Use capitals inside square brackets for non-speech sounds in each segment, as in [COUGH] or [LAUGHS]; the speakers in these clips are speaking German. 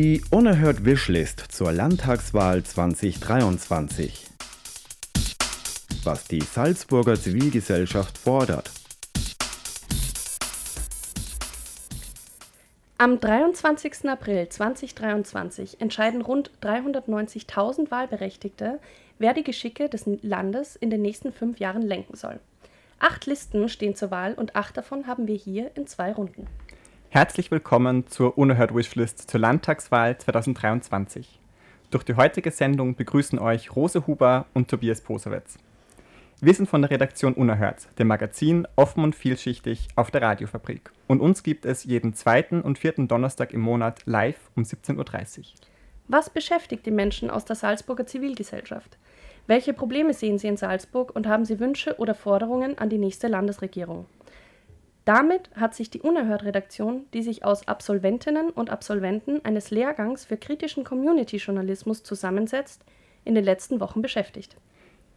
Die Unerhört Wishlist zur Landtagswahl 2023. Was die Salzburger Zivilgesellschaft fordert. Am 23. April 2023 entscheiden rund 390.000 Wahlberechtigte, wer die Geschicke des Landes in den nächsten fünf Jahren lenken soll. Acht Listen stehen zur Wahl und acht davon haben wir hier in zwei Runden. Herzlich willkommen zur Unerhört Wishlist zur Landtagswahl 2023. Durch die heutige Sendung begrüßen euch Rose Huber und Tobias Posewitz. Wir sind von der Redaktion Unerhört, dem Magazin offen und vielschichtig auf der Radiofabrik. Und uns gibt es jeden zweiten und vierten Donnerstag im Monat live um 17.30 Uhr. Was beschäftigt die Menschen aus der Salzburger Zivilgesellschaft? Welche Probleme sehen sie in Salzburg und haben sie Wünsche oder Forderungen an die nächste Landesregierung? Damit hat sich die Unerhört-Redaktion, die sich aus Absolventinnen und Absolventen eines Lehrgangs für kritischen Community-Journalismus zusammensetzt, in den letzten Wochen beschäftigt.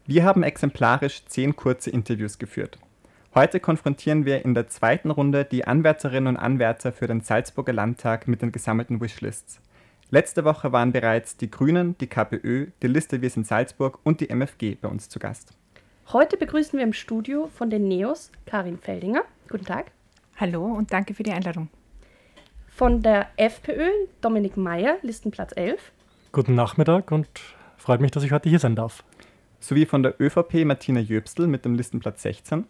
Wir haben exemplarisch zehn kurze Interviews geführt. Heute konfrontieren wir in der zweiten Runde die Anwärterinnen und Anwärter für den Salzburger Landtag mit den gesammelten Wishlists. Letzte Woche waren bereits die Grünen, die KPÖ, die Liste Wir sind Salzburg und die MFG bei uns zu Gast. Heute begrüßen wir im Studio von den Neos Karin Feldinger. Guten Tag. Hallo und danke für die Einladung. Von der FPÖ Dominik Mayer, Listenplatz 11. Guten Nachmittag und freut mich, dass ich heute hier sein darf. Sowie von der ÖVP Martina Jöbstl mit dem Listenplatz 16.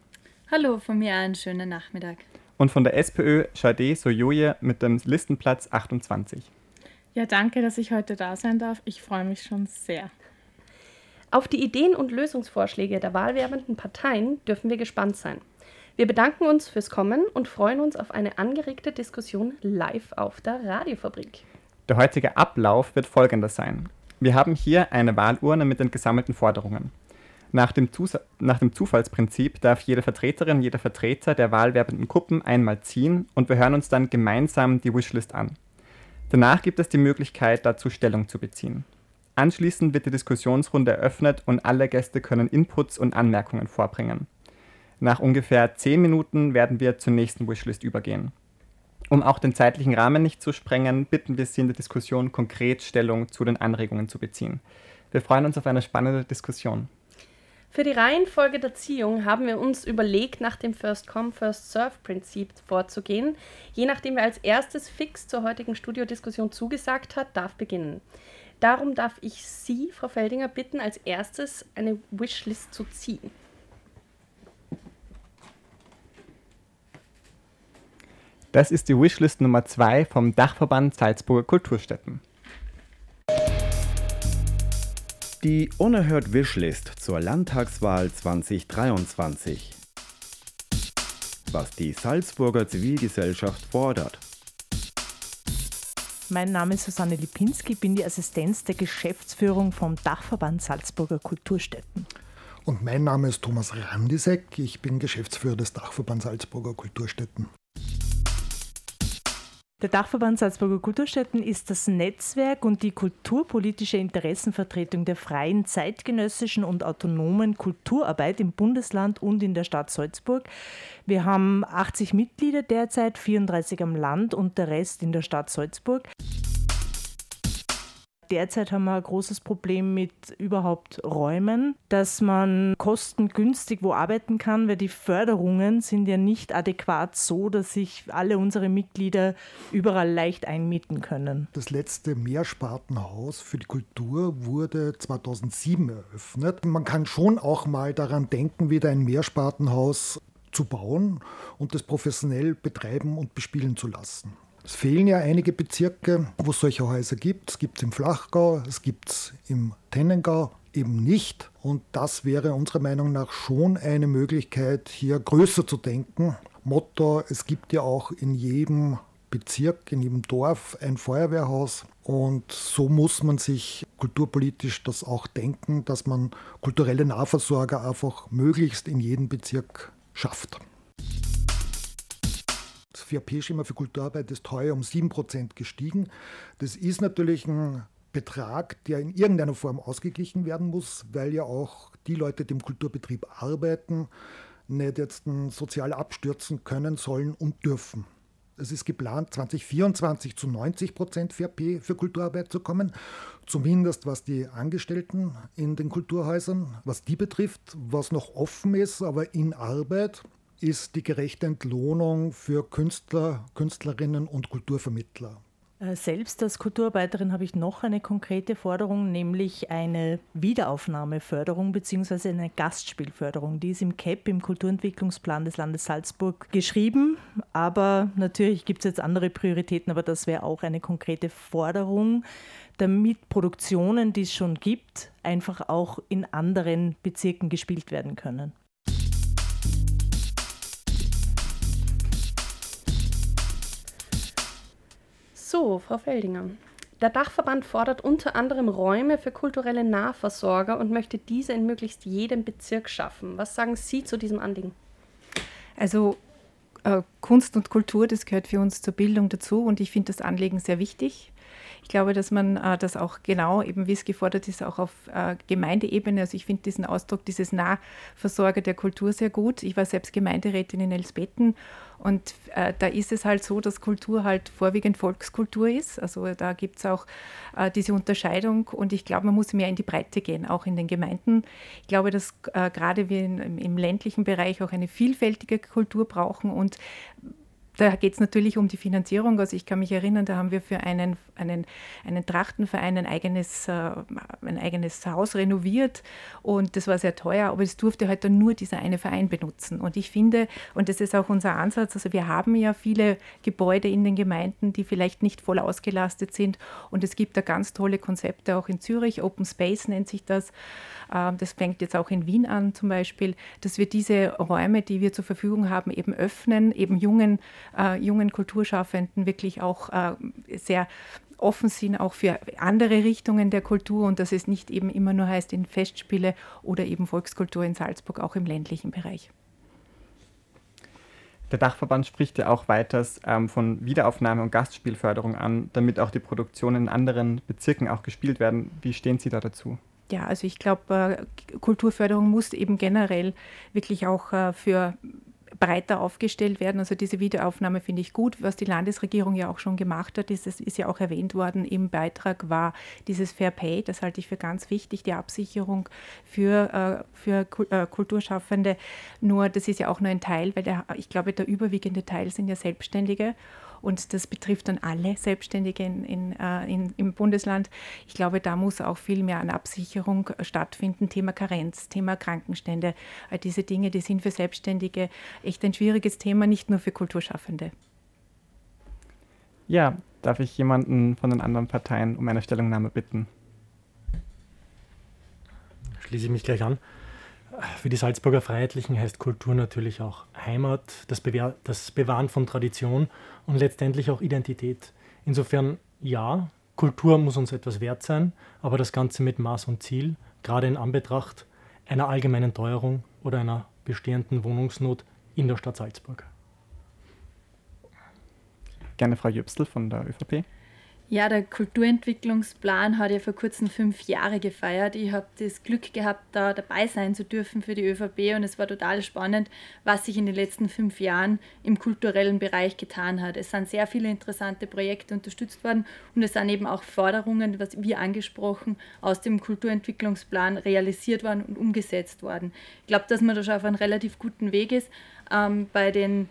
Hallo, von mir einen schönen Nachmittag. Und von der SPÖ Jade Sojoje mit dem Listenplatz 28. Ja, danke, dass ich heute da sein darf. Ich freue mich schon sehr. Auf die Ideen und Lösungsvorschläge der wahlwerbenden Parteien dürfen wir gespannt sein. Wir bedanken uns fürs Kommen und freuen uns auf eine angeregte Diskussion live auf der Radiofabrik. Der heutige Ablauf wird folgender sein. Wir haben hier eine Wahlurne mit den gesammelten Forderungen. Nach dem, nach dem Zufallsprinzip darf jede Vertreterin, jeder Vertreter der wahlwerbenden Gruppen einmal ziehen und wir hören uns dann gemeinsam die Wishlist an. Danach gibt es die Möglichkeit, dazu Stellung zu beziehen. Anschließend wird die Diskussionsrunde eröffnet und alle Gäste können Inputs und Anmerkungen vorbringen. Nach ungefähr 10 Minuten werden wir zur nächsten Wishlist übergehen. Um auch den zeitlichen Rahmen nicht zu sprengen, bitten wir Sie in der Diskussion konkret Stellung zu den Anregungen zu beziehen. Wir freuen uns auf eine spannende Diskussion. Für die Reihenfolge der Ziehung haben wir uns überlegt, nach dem First-Come, First-Serve-Prinzip vorzugehen. Je nachdem, wer als erstes fix zur heutigen Studiodiskussion zugesagt hat, darf beginnen. Darum darf ich Sie, Frau Feldinger, bitten, als erstes eine Wishlist zu ziehen. Das ist die Wishlist Nummer 2 vom Dachverband Salzburger Kulturstätten. Die Unerhört Wishlist zur Landtagswahl 2023. Was die Salzburger Zivilgesellschaft fordert. Mein Name ist Susanne Lipinski, bin die Assistenz der Geschäftsführung vom Dachverband Salzburger Kulturstätten. Und mein Name ist Thomas Randisek, ich bin Geschäftsführer des Dachverbands Salzburger Kulturstätten. Der Dachverband Salzburger Kulturstätten ist das Netzwerk und die kulturpolitische Interessenvertretung der freien, zeitgenössischen und autonomen Kulturarbeit im Bundesland und in der Stadt Salzburg. Wir haben 80 Mitglieder derzeit, 34 am Land und der Rest in der Stadt Salzburg derzeit haben wir ein großes Problem mit überhaupt Räumen, dass man kostengünstig wo arbeiten kann, weil die Förderungen sind ja nicht adäquat so, dass sich alle unsere Mitglieder überall leicht einmieten können. Das letzte Mehrspartenhaus für die Kultur wurde 2007 eröffnet. Man kann schon auch mal daran denken, wieder ein Mehrspartenhaus zu bauen und das professionell betreiben und bespielen zu lassen. Es fehlen ja einige Bezirke, wo es solche Häuser gibt. Es gibt es im Flachgau, es gibt es im Tennengau eben nicht. Und das wäre unserer Meinung nach schon eine Möglichkeit, hier größer zu denken. Motto, es gibt ja auch in jedem Bezirk, in jedem Dorf ein Feuerwehrhaus. Und so muss man sich kulturpolitisch das auch denken, dass man kulturelle Nahversorger einfach möglichst in jedem Bezirk schafft. Das VAP-Schema für Kulturarbeit ist heuer um 7% gestiegen. Das ist natürlich ein Betrag, der in irgendeiner Form ausgeglichen werden muss, weil ja auch die Leute, die im Kulturbetrieb arbeiten, nicht jetzt sozial abstürzen können, sollen und dürfen. Es ist geplant, 2024 zu 90 Prozent VRP für Kulturarbeit zu kommen, zumindest was die Angestellten in den Kulturhäusern, was die betrifft. Was noch offen ist, aber in Arbeit, ist die gerechte Entlohnung für Künstler, Künstlerinnen und Kulturvermittler. Äh, selbst als Kulturarbeiterin habe ich noch eine konkrete Forderung, nämlich eine Wiederaufnahmeförderung bzw. eine Gastspielförderung. Die ist im CAP, im Kulturentwicklungsplan des Landes Salzburg, geschrieben. Aber natürlich gibt es jetzt andere Prioritäten, aber das wäre auch eine konkrete Forderung, damit Produktionen, die es schon gibt, einfach auch in anderen Bezirken gespielt werden können. So, Frau Feldinger. Der Dachverband fordert unter anderem Räume für kulturelle Nahversorger und möchte diese in möglichst jedem Bezirk schaffen. Was sagen Sie zu diesem Anliegen? Also äh, Kunst und Kultur, das gehört für uns zur Bildung dazu und ich finde das Anliegen sehr wichtig. Ich glaube, dass man äh, das auch genau, eben wie es gefordert ist, auch auf äh, Gemeindeebene, also ich finde diesen Ausdruck, dieses Nahversorger der Kultur sehr gut. Ich war selbst Gemeinderätin in Elsbetten und äh, da ist es halt so, dass Kultur halt vorwiegend Volkskultur ist. Also da gibt es auch äh, diese Unterscheidung und ich glaube, man muss mehr in die Breite gehen, auch in den Gemeinden. Ich glaube, dass äh, gerade wir in, im ländlichen Bereich auch eine vielfältige Kultur brauchen und da geht es natürlich um die Finanzierung. Also ich kann mich erinnern, da haben wir für einen, einen, einen Trachtenverein ein eigenes, äh, ein eigenes Haus renoviert und das war sehr teuer, aber es durfte halt dann nur dieser eine Verein benutzen. Und ich finde, und das ist auch unser Ansatz, also wir haben ja viele Gebäude in den Gemeinden, die vielleicht nicht voll ausgelastet sind und es gibt da ganz tolle Konzepte auch in Zürich, Open Space nennt sich das. Ähm, das fängt jetzt auch in Wien an zum Beispiel, dass wir diese Räume, die wir zur Verfügung haben, eben öffnen, eben jungen, äh, jungen Kulturschaffenden wirklich auch äh, sehr offen sind auch für andere Richtungen der Kultur und dass es nicht eben immer nur heißt in Festspiele oder eben Volkskultur in Salzburg, auch im ländlichen Bereich. Der Dachverband spricht ja auch weiters ähm, von Wiederaufnahme und Gastspielförderung an, damit auch die Produktionen in anderen Bezirken auch gespielt werden. Wie stehen Sie da dazu? Ja, also ich glaube, äh, Kulturförderung muss eben generell wirklich auch äh, für breiter aufgestellt werden. Also diese Videoaufnahme finde ich gut. Was die Landesregierung ja auch schon gemacht hat, ist, es ist ja auch erwähnt worden im Beitrag, war dieses Fair Pay. Das halte ich für ganz wichtig, die Absicherung für, äh, für Kulturschaffende. Nur das ist ja auch nur ein Teil, weil der, ich glaube, der überwiegende Teil sind ja Selbstständige. Und das betrifft dann alle Selbstständige in, in, äh, in, im Bundesland. Ich glaube, da muss auch viel mehr an Absicherung stattfinden. Thema Karenz, Thema Krankenstände, all diese Dinge, die sind für Selbstständige echt ein schwieriges Thema, nicht nur für Kulturschaffende. Ja, darf ich jemanden von den anderen Parteien um eine Stellungnahme bitten? Schließe ich mich gleich an. Für die Salzburger Freiheitlichen heißt Kultur natürlich auch Heimat, das, Bewahr das Bewahren von Tradition und letztendlich auch Identität. Insofern ja, Kultur muss uns etwas wert sein, aber das Ganze mit Maß und Ziel, gerade in Anbetracht einer allgemeinen Teuerung oder einer bestehenden Wohnungsnot in der Stadt Salzburg. Gerne Frau Jöpsel von der ÖVP. Ja, der Kulturentwicklungsplan hat ja vor kurzem fünf Jahre gefeiert. Ich habe das Glück gehabt, da dabei sein zu dürfen für die ÖVP und es war total spannend, was sich in den letzten fünf Jahren im kulturellen Bereich getan hat. Es sind sehr viele interessante Projekte unterstützt worden und es sind eben auch Forderungen, was wir angesprochen, aus dem Kulturentwicklungsplan realisiert worden und umgesetzt worden. Ich glaube, dass man da schon auf einem relativ guten Weg ist. Ähm, bei den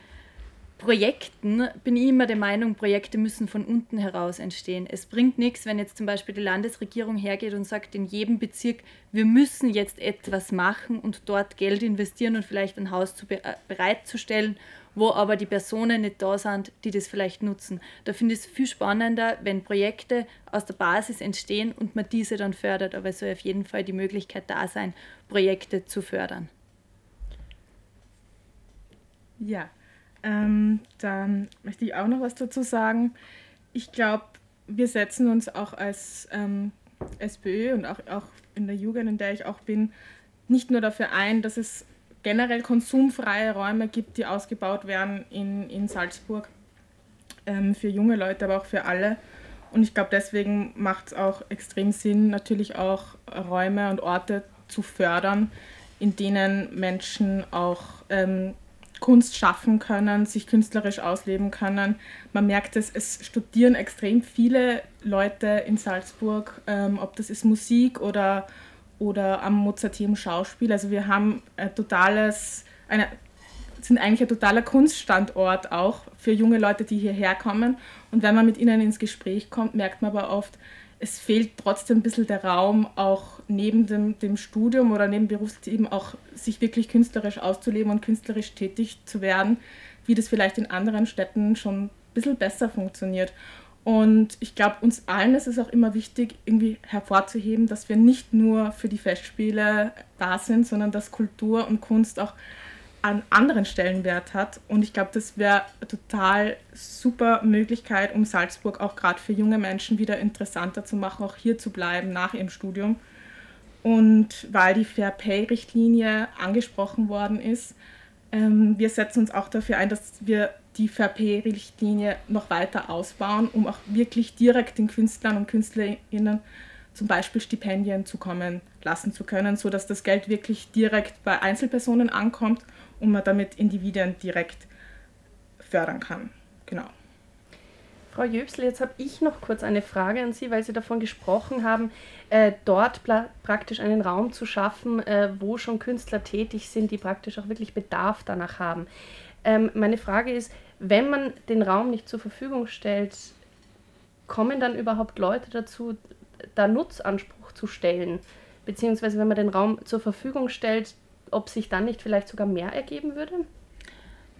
Projekten bin ich immer der Meinung, Projekte müssen von unten heraus entstehen. Es bringt nichts, wenn jetzt zum Beispiel die Landesregierung hergeht und sagt in jedem Bezirk, wir müssen jetzt etwas machen und dort Geld investieren und vielleicht ein Haus zu be äh, bereitzustellen, wo aber die Personen nicht da sind, die das vielleicht nutzen. Da finde ich es viel spannender, wenn Projekte aus der Basis entstehen und man diese dann fördert. Aber es soll auf jeden Fall die Möglichkeit da sein, Projekte zu fördern. Ja, ähm, dann möchte ich auch noch was dazu sagen. Ich glaube, wir setzen uns auch als ähm, SPÖ und auch, auch in der Jugend, in der ich auch bin, nicht nur dafür ein, dass es generell konsumfreie Räume gibt, die ausgebaut werden in, in Salzburg ähm, für junge Leute, aber auch für alle. Und ich glaube, deswegen macht es auch extrem Sinn, natürlich auch Räume und Orte zu fördern, in denen Menschen auch ähm, Kunst schaffen können, sich künstlerisch ausleben können. Man merkt es, es studieren extrem viele Leute in Salzburg, ähm, ob das ist Musik oder, oder am Mozarteum Schauspiel. Also wir haben ein totales, eine, sind eigentlich ein totaler Kunststandort auch für junge Leute, die hierher kommen. Und wenn man mit ihnen ins Gespräch kommt, merkt man aber oft, es fehlt trotzdem ein bisschen der Raum, auch neben dem, dem Studium oder neben Berufsleben auch sich wirklich künstlerisch auszuleben und künstlerisch tätig zu werden, wie das vielleicht in anderen Städten schon ein bisschen besser funktioniert. Und ich glaube, uns allen ist es auch immer wichtig, irgendwie hervorzuheben, dass wir nicht nur für die Festspiele da sind, sondern dass Kultur und Kunst auch an anderen Stellenwert hat. Und ich glaube, das wäre total super Möglichkeit, um Salzburg auch gerade für junge Menschen wieder interessanter zu machen, auch hier zu bleiben nach ihrem Studium. Und weil die Fair Pay-Richtlinie angesprochen worden ist, ähm, wir setzen uns auch dafür ein, dass wir die Fair Pay-Richtlinie noch weiter ausbauen, um auch wirklich direkt den Künstlern und Künstlerinnen zum Beispiel Stipendien zukommen lassen zu können, sodass das Geld wirklich direkt bei Einzelpersonen ankommt und man damit Individuen direkt fördern kann. Genau. Frau Jöbsel, jetzt habe ich noch kurz eine Frage an Sie, weil Sie davon gesprochen haben, äh, dort praktisch einen Raum zu schaffen, äh, wo schon Künstler tätig sind, die praktisch auch wirklich Bedarf danach haben. Ähm, meine Frage ist, wenn man den Raum nicht zur Verfügung stellt, kommen dann überhaupt Leute dazu, da Nutzanspruch zu stellen? Beziehungsweise wenn man den Raum zur Verfügung stellt, ob sich dann nicht vielleicht sogar mehr ergeben würde?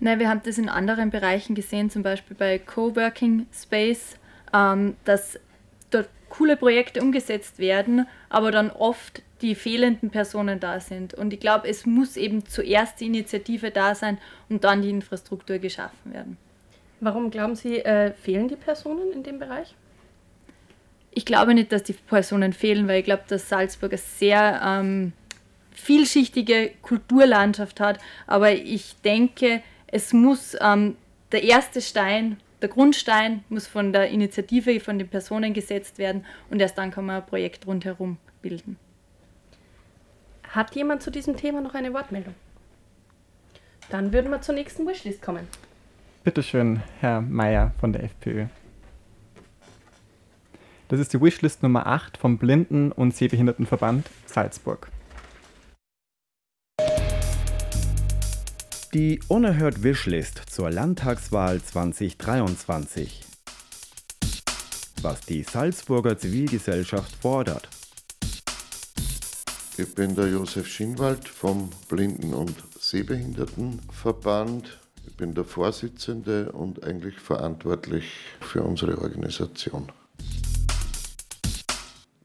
Nein, wir haben das in anderen Bereichen gesehen, zum Beispiel bei Coworking Space, ähm, dass dort coole Projekte umgesetzt werden, aber dann oft die fehlenden Personen da sind. Und ich glaube, es muss eben zuerst die Initiative da sein und dann die Infrastruktur geschaffen werden. Warum glauben Sie, äh, fehlen die Personen in dem Bereich? Ich glaube nicht, dass die Personen fehlen, weil ich glaube, dass Salzburg eine sehr ähm, vielschichtige Kulturlandschaft hat. Aber ich denke, es muss ähm, der erste Stein, der Grundstein muss von der Initiative, von den Personen gesetzt werden und erst dann kann man ein Projekt rundherum bilden. Hat jemand zu diesem Thema noch eine Wortmeldung? Dann würden wir zur nächsten Wishlist kommen. Bitte schön, Herr Mayer von der FPÖ. Das ist die Wishlist Nummer 8 vom Blinden- und Sehbehindertenverband Salzburg. Die Unerhört Wishlist zur Landtagswahl 2023. Was die Salzburger Zivilgesellschaft fordert. Ich bin der Josef Schinwald vom Blinden- und Sehbehindertenverband. Ich bin der Vorsitzende und eigentlich verantwortlich für unsere Organisation.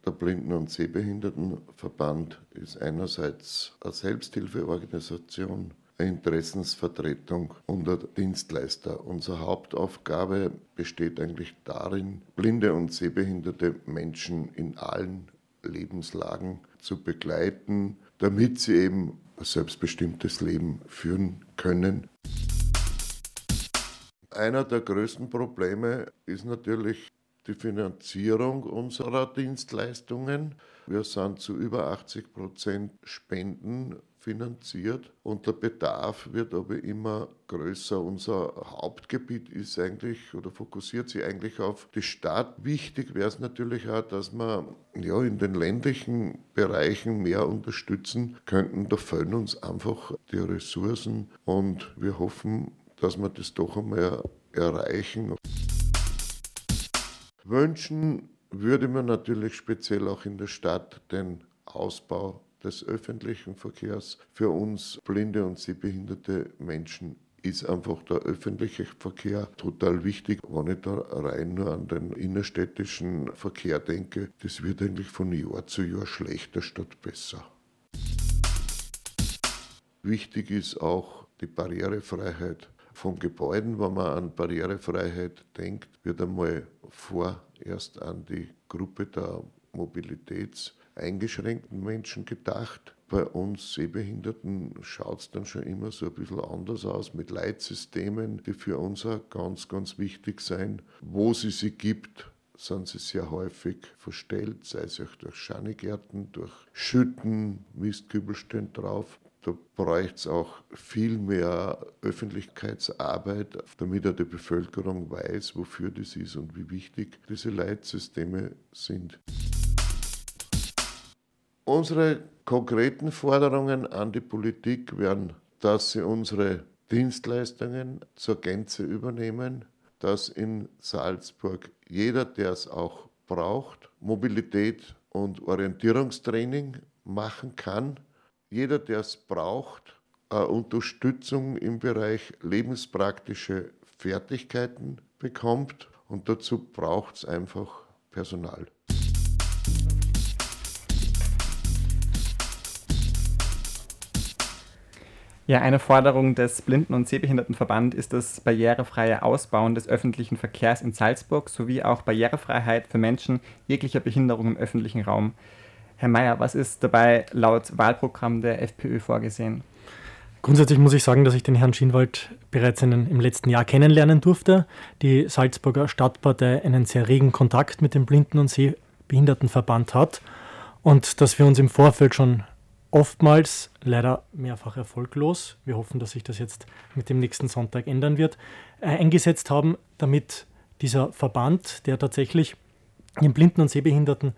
Der Blinden- und Sehbehindertenverband ist einerseits eine Selbsthilfeorganisation, Interessensvertretung unter Dienstleister. Unsere Hauptaufgabe besteht eigentlich darin, blinde und sehbehinderte Menschen in allen Lebenslagen zu begleiten, damit sie eben ein selbstbestimmtes Leben führen können. Einer der größten Probleme ist natürlich die Finanzierung unserer Dienstleistungen. Wir sind zu über 80 Prozent Spenden finanziert und der Bedarf wird aber immer größer. Unser Hauptgebiet ist eigentlich oder fokussiert sich eigentlich auf die Stadt. Wichtig wäre es natürlich auch, dass wir ja, in den ländlichen Bereichen mehr unterstützen könnten. Da fehlen uns einfach die Ressourcen und wir hoffen, dass wir das doch einmal erreichen. Wünschen würde man natürlich speziell auch in der Stadt den Ausbau des öffentlichen Verkehrs. Für uns blinde und sehbehinderte Menschen ist einfach der öffentliche Verkehr total wichtig. Wenn ich da rein nur an den innerstädtischen Verkehr denke, das wird eigentlich von Jahr zu Jahr schlechter statt besser. Wichtig ist auch die Barrierefreiheit von Gebäuden. Wenn man an Barrierefreiheit denkt, wird einmal vorerst an die Gruppe der Mobilitäts- eingeschränkten Menschen gedacht. Bei uns Sehbehinderten schaut es dann schon immer so ein bisschen anders aus mit Leitsystemen, die für uns auch ganz, ganz wichtig sein. Wo sie sie gibt, sind sie sehr häufig verstellt, sei es auch durch Schanigärten, durch Schütten, Mistkübel stehen drauf. Da bräuchte es auch viel mehr Öffentlichkeitsarbeit, damit auch die Bevölkerung weiß, wofür das ist und wie wichtig diese Leitsysteme sind. Unsere konkreten Forderungen an die Politik wären, dass sie unsere Dienstleistungen zur Gänze übernehmen, dass in Salzburg jeder, der es auch braucht, Mobilität und Orientierungstraining machen kann. Jeder, der es braucht, Unterstützung im Bereich lebenspraktische Fertigkeiten bekommt und dazu braucht es einfach Personal. Ja, eine Forderung des Blinden- und Sehbehindertenverband ist das barrierefreie Ausbauen des öffentlichen Verkehrs in Salzburg sowie auch Barrierefreiheit für Menschen jeglicher Behinderung im öffentlichen Raum. Herr Mayer, was ist dabei laut Wahlprogramm der FPÖ vorgesehen? Grundsätzlich muss ich sagen, dass ich den Herrn Schienwald bereits einen, im letzten Jahr kennenlernen durfte. Die Salzburger Stadtpartei einen sehr regen Kontakt mit dem Blinden- und Sehbehindertenverband hat und dass wir uns im Vorfeld schon oftmals leider mehrfach erfolglos, wir hoffen, dass sich das jetzt mit dem nächsten Sonntag ändern wird, äh, eingesetzt haben, damit dieser Verband, der tatsächlich den Blinden und Sehbehinderten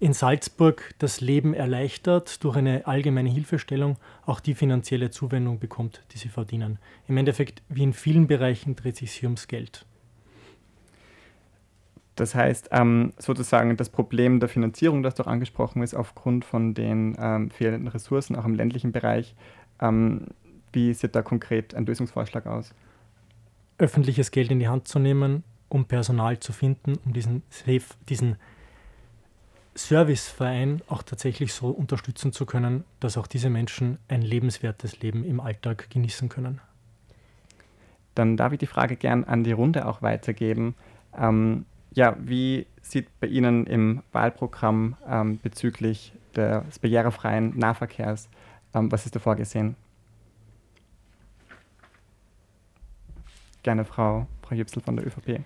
in Salzburg das Leben erleichtert, durch eine allgemeine Hilfestellung auch die finanzielle Zuwendung bekommt, die sie verdienen. Im Endeffekt, wie in vielen Bereichen, dreht sich hier ums Geld. Das heißt, ähm, sozusagen das Problem der Finanzierung, das doch angesprochen ist, aufgrund von den ähm, fehlenden Ressourcen, auch im ländlichen Bereich. Ähm, wie sieht da konkret ein Lösungsvorschlag aus? Öffentliches Geld in die Hand zu nehmen, um Personal zu finden, um diesen, Safe, diesen Serviceverein auch tatsächlich so unterstützen zu können, dass auch diese Menschen ein lebenswertes Leben im Alltag genießen können. Dann darf ich die Frage gern an die Runde auch weitergeben. Ähm, ja, wie sieht bei Ihnen im Wahlprogramm ähm, bezüglich des barrierefreien Nahverkehrs, ähm, was ist da vorgesehen? Gerne Frau, Frau Jüpsel von der ÖVP.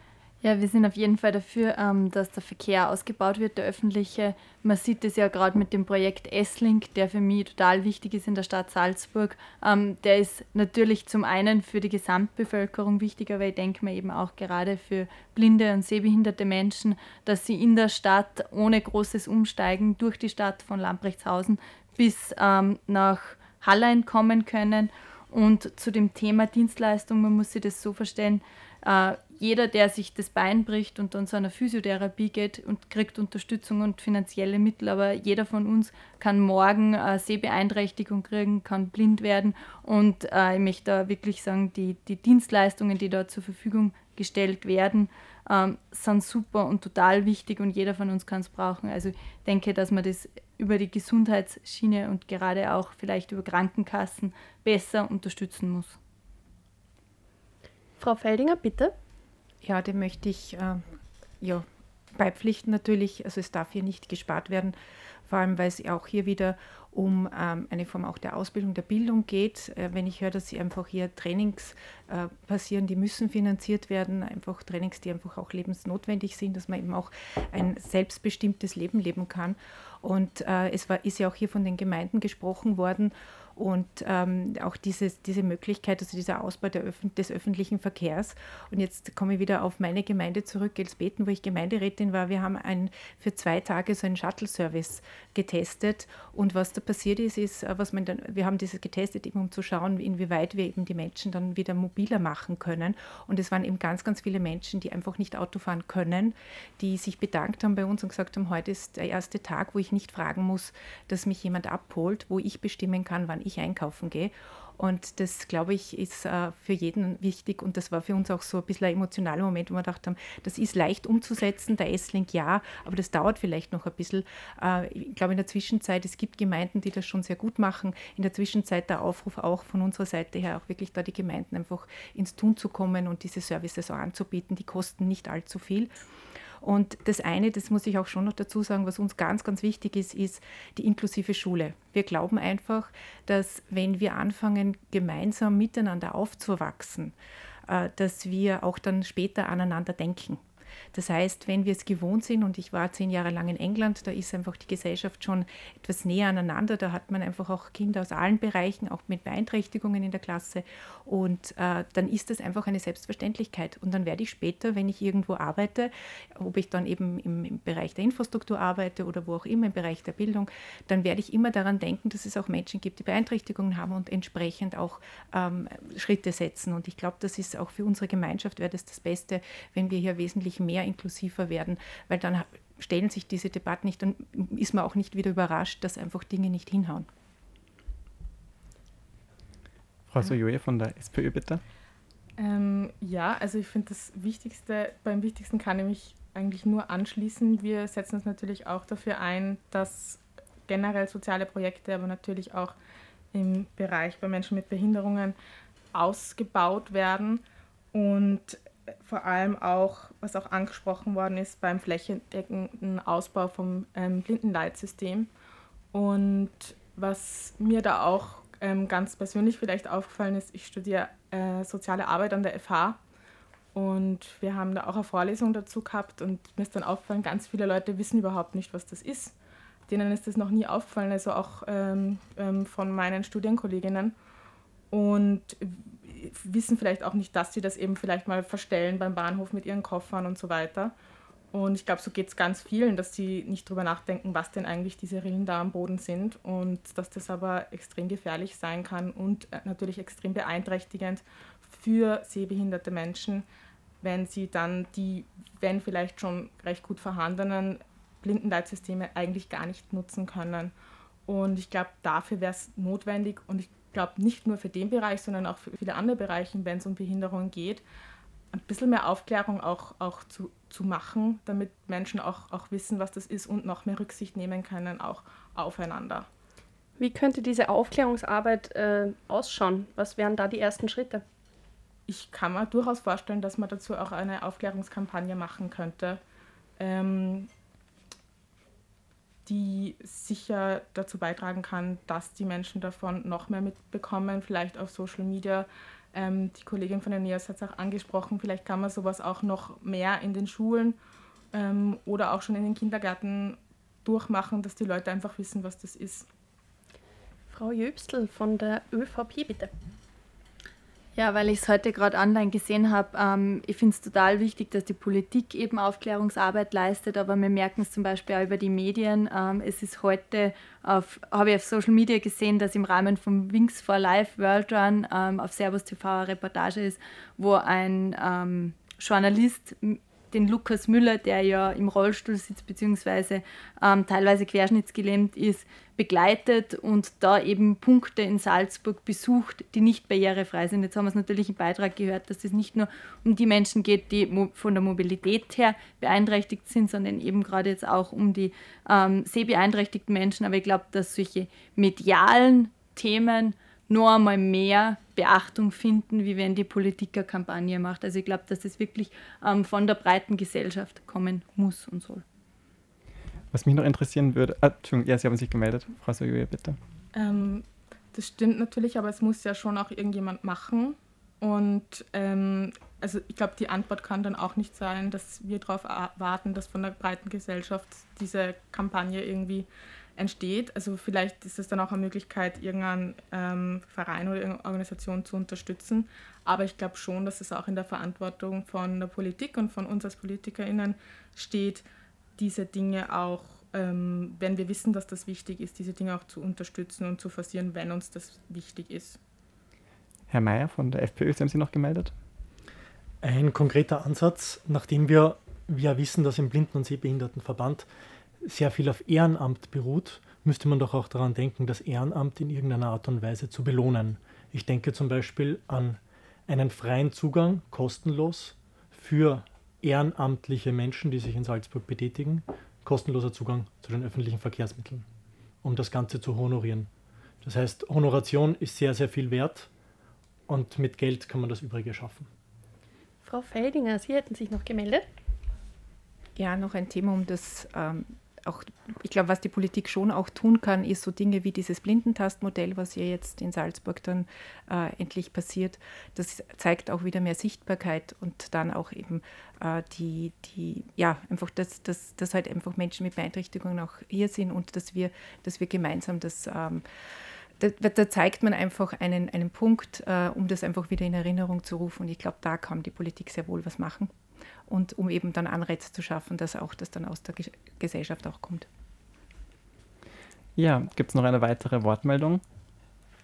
Ja, wir sind auf jeden Fall dafür, ähm, dass der Verkehr ausgebaut wird, der öffentliche. Man sieht es ja gerade mit dem Projekt S-Link, der für mich total wichtig ist in der Stadt Salzburg. Ähm, der ist natürlich zum einen für die Gesamtbevölkerung wichtig, aber ich denke mir eben auch gerade für blinde und sehbehinderte Menschen, dass sie in der Stadt ohne großes Umsteigen durch die Stadt von Lamprechtshausen bis ähm, nach Hallein kommen können. Und zu dem Thema Dienstleistung, man muss sich das so verstehen, äh, jeder, der sich das Bein bricht und dann zu einer Physiotherapie geht und kriegt Unterstützung und finanzielle Mittel, aber jeder von uns kann morgen äh, Sehbeeinträchtigung kriegen, kann blind werden und äh, ich möchte da wirklich sagen, die, die Dienstleistungen, die dort zur Verfügung gestellt werden, ähm, sind super und total wichtig und jeder von uns kann es brauchen. Also ich denke, dass man das über die Gesundheitsschiene und gerade auch vielleicht über Krankenkassen besser unterstützen muss. Frau Feldinger, bitte. Ja, dem möchte ich äh, ja, beipflichten natürlich. Also es darf hier nicht gespart werden, vor allem weil es auch hier wieder um ähm, eine Form auch der Ausbildung, der Bildung geht. Äh, wenn ich höre, dass sie einfach hier Trainings äh, passieren, die müssen finanziert werden, einfach Trainings, die einfach auch lebensnotwendig sind, dass man eben auch ein selbstbestimmtes Leben leben kann. Und äh, es war, ist ja auch hier von den Gemeinden gesprochen worden und ähm, auch dieses, diese Möglichkeit, also dieser Ausbau Öf des öffentlichen Verkehrs. Und jetzt komme ich wieder auf meine Gemeinde zurück, Elsbeten, wo ich Gemeinderätin war. Wir haben ein, für zwei Tage so einen Shuttle-Service getestet und was da passiert ist, ist, äh, was man dann, wir haben dieses getestet, eben um zu schauen, inwieweit wir eben die Menschen dann wieder mobiler machen können. Und es waren eben ganz, ganz viele Menschen, die einfach nicht Auto fahren können, die sich bedankt haben bei uns und gesagt haben, heute ist der erste Tag, wo ich nicht fragen muss, dass mich jemand abholt, wo ich bestimmen kann, wann ich einkaufen gehe. Und das, glaube ich, ist äh, für jeden wichtig. Und das war für uns auch so ein bisschen ein emotionaler Moment, wo wir gedacht haben, das ist leicht umzusetzen, der S-Link ja, aber das dauert vielleicht noch ein bisschen. Äh, ich glaube, in der Zwischenzeit, es gibt Gemeinden, die das schon sehr gut machen. In der Zwischenzeit der Aufruf auch von unserer Seite her, auch wirklich da die Gemeinden einfach ins Tun zu kommen und diese Services auch anzubieten. Die kosten nicht allzu viel. Und das eine, das muss ich auch schon noch dazu sagen, was uns ganz, ganz wichtig ist, ist die inklusive Schule. Wir glauben einfach, dass wenn wir anfangen, gemeinsam miteinander aufzuwachsen, äh, dass wir auch dann später aneinander denken. Das heißt, wenn wir es gewohnt sind, und ich war zehn Jahre lang in England, da ist einfach die Gesellschaft schon etwas näher aneinander, da hat man einfach auch Kinder aus allen Bereichen, auch mit Beeinträchtigungen in der Klasse. Und äh, dann ist das einfach eine Selbstverständlichkeit. Und dann werde ich später, wenn ich irgendwo arbeite, ob ich dann eben im, im Bereich der Infrastruktur arbeite oder wo auch immer im Bereich der Bildung, dann werde ich immer daran denken, dass es auch Menschen gibt, die Beeinträchtigungen haben und entsprechend auch ähm, Schritte setzen. Und ich glaube, das ist auch für unsere Gemeinschaft wäre das das Beste, wenn wir hier wesentlich mehr inklusiver werden, weil dann stellen sich diese Debatten nicht, dann ist man auch nicht wieder überrascht, dass einfach Dinge nicht hinhauen. Frau Sojoje von der SPÖ, bitte. Ähm, ja, also ich finde das Wichtigste, beim Wichtigsten kann ich mich eigentlich nur anschließen. Wir setzen uns natürlich auch dafür ein, dass generell soziale Projekte, aber natürlich auch im Bereich bei Menschen mit Behinderungen ausgebaut werden und vor allem auch, was auch angesprochen worden ist, beim flächendeckenden Ausbau vom ähm, Blindenleitsystem. Und was mir da auch ähm, ganz persönlich vielleicht aufgefallen ist, ich studiere äh, soziale Arbeit an der FH und wir haben da auch eine Vorlesung dazu gehabt und mir ist dann aufgefallen, ganz viele Leute wissen überhaupt nicht, was das ist. Denen ist das noch nie aufgefallen, also auch ähm, ähm, von meinen Studienkolleginnen. Und wissen vielleicht auch nicht, dass sie das eben vielleicht mal verstellen beim Bahnhof mit ihren Koffern und so weiter. Und ich glaube, so geht es ganz vielen, dass sie nicht drüber nachdenken, was denn eigentlich diese Rillen da am Boden sind und dass das aber extrem gefährlich sein kann und äh, natürlich extrem beeinträchtigend für sehbehinderte Menschen, wenn sie dann die, wenn vielleicht schon recht gut vorhandenen Blindenleitsysteme eigentlich gar nicht nutzen können. Und ich glaube, dafür wäre es notwendig und ich glaube nicht nur für den Bereich, sondern auch für viele andere Bereiche, wenn es um Behinderungen geht, ein bisschen mehr Aufklärung auch, auch zu, zu machen, damit Menschen auch, auch wissen, was das ist und noch mehr Rücksicht nehmen können, auch aufeinander. Wie könnte diese Aufklärungsarbeit äh, ausschauen? Was wären da die ersten Schritte? Ich kann mir durchaus vorstellen, dass man dazu auch eine Aufklärungskampagne machen könnte. Ähm, die sicher dazu beitragen kann, dass die Menschen davon noch mehr mitbekommen, vielleicht auf Social Media. Ähm, die Kollegin von der NEAS hat es auch angesprochen, vielleicht kann man sowas auch noch mehr in den Schulen ähm, oder auch schon in den Kindergärten durchmachen, dass die Leute einfach wissen, was das ist. Frau Jöbstl von der ÖVP, bitte. Ja, weil ich es heute gerade online gesehen habe, ähm, ich finde es total wichtig, dass die Politik eben Aufklärungsarbeit leistet, aber wir merken es zum Beispiel auch über die Medien. Ähm, es ist heute, habe ich auf Social Media gesehen, dass im Rahmen vom Wings for Life World Run ähm, auf Servus TV eine Reportage ist, wo ein ähm, Journalist den Lukas Müller, der ja im Rollstuhl sitzt, beziehungsweise ähm, teilweise querschnittsgelähmt ist, begleitet und da eben Punkte in Salzburg besucht, die nicht barrierefrei sind. Jetzt haben wir es natürlich im Beitrag gehört, dass es nicht nur um die Menschen geht, die von der Mobilität her beeinträchtigt sind, sondern eben gerade jetzt auch um die ähm, sehbeeinträchtigten Menschen. Aber ich glaube, dass solche medialen Themen noch einmal mehr Beachtung finden, wie wenn die Politik eine Kampagne macht. Also ich glaube, dass das wirklich ähm, von der breiten Gesellschaft kommen muss und soll. Was mich noch interessieren würde, ah, Entschuldigung, ja, Sie haben sich gemeldet, Frau Sojoje, bitte. Ähm, das stimmt natürlich, aber es muss ja schon auch irgendjemand machen. Und ähm, also ich glaube, die Antwort kann dann auch nicht sein, dass wir darauf warten, dass von der breiten Gesellschaft diese Kampagne irgendwie entsteht. Also vielleicht ist es dann auch eine Möglichkeit, irgendeinen ähm, Verein oder irgendeine Organisation zu unterstützen. Aber ich glaube schon, dass es auch in der Verantwortung von der Politik und von uns als PolitikerInnen steht, diese Dinge auch, ähm, wenn wir wissen, dass das wichtig ist, diese Dinge auch zu unterstützen und zu forcieren, wenn uns das wichtig ist. Herr Mayer von der FPÖ, Sie haben Sie noch gemeldet? Ein konkreter Ansatz, nachdem wir, wir wissen, dass im Blinden- und Sehbehindertenverband sehr viel auf Ehrenamt beruht, müsste man doch auch daran denken, das Ehrenamt in irgendeiner Art und Weise zu belohnen. Ich denke zum Beispiel an einen freien Zugang, kostenlos, für ehrenamtliche Menschen, die sich in Salzburg betätigen, kostenloser Zugang zu den öffentlichen Verkehrsmitteln, um das Ganze zu honorieren. Das heißt, Honoration ist sehr, sehr viel wert und mit Geld kann man das Übrige schaffen. Frau Feldinger, Sie hätten sich noch gemeldet. Ja, noch ein Thema, um das ähm, auch, ich glaube, was die Politik schon auch tun kann, ist so Dinge wie dieses Blindentastmodell, was ja jetzt in Salzburg dann äh, endlich passiert. Das zeigt auch wieder mehr Sichtbarkeit und dann auch eben äh, die, die, ja, einfach, dass, dass, dass halt einfach Menschen mit Beeinträchtigungen auch hier sind und dass wir, dass wir gemeinsam das ähm, da, da, zeigt man einfach einen, einen Punkt, äh, um das einfach wieder in Erinnerung zu rufen. Und ich glaube, da kann die Politik sehr wohl was machen. Und um eben dann Anreize zu schaffen, dass auch das dann aus der Gesellschaft auch kommt. Ja, gibt es noch eine weitere Wortmeldung?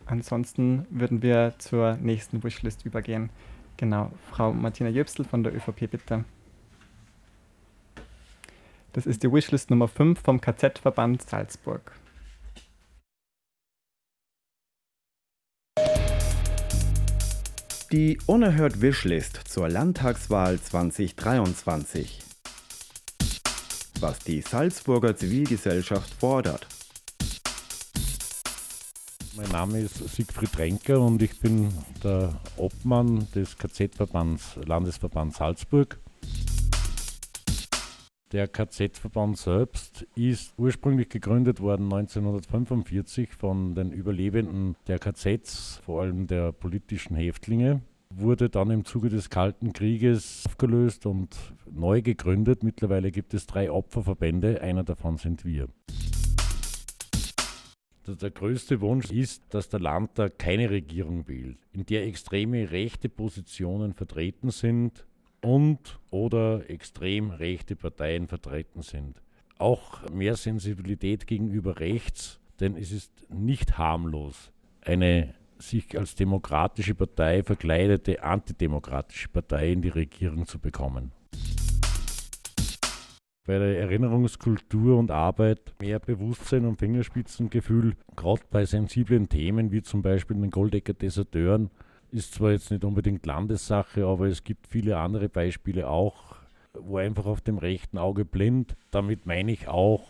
Ansonsten würden wir zur nächsten Wishlist übergehen. Genau, Frau Martina Jöpsel von der ÖVP, bitte. Das ist die Wishlist Nummer 5 vom KZ-Verband Salzburg. Die Unerhört Wishlist zur Landtagswahl 2023. Was die Salzburger Zivilgesellschaft fordert. Mein Name ist Siegfried Renker und ich bin der Obmann des KZ-Verbands Landesverband Salzburg. Der KZ-Verband selbst ist ursprünglich gegründet worden 1945 von den Überlebenden der KZs, vor allem der politischen Häftlinge, wurde dann im Zuge des Kalten Krieges aufgelöst und neu gegründet. Mittlerweile gibt es drei Opferverbände, einer davon sind wir. Der größte Wunsch ist, dass der Landtag keine Regierung wählt, in der extreme rechte Positionen vertreten sind und oder extrem rechte Parteien vertreten sind. Auch mehr Sensibilität gegenüber rechts, denn es ist nicht harmlos, eine sich als demokratische Partei verkleidete antidemokratische Partei in die Regierung zu bekommen. Bei der Erinnerungskultur und Arbeit mehr Bewusstsein und Fingerspitzengefühl, gerade bei sensiblen Themen wie zum Beispiel den Goldecker Deserteuren, ist zwar jetzt nicht unbedingt Landessache, aber es gibt viele andere Beispiele auch, wo einfach auf dem rechten Auge blind. Damit meine ich auch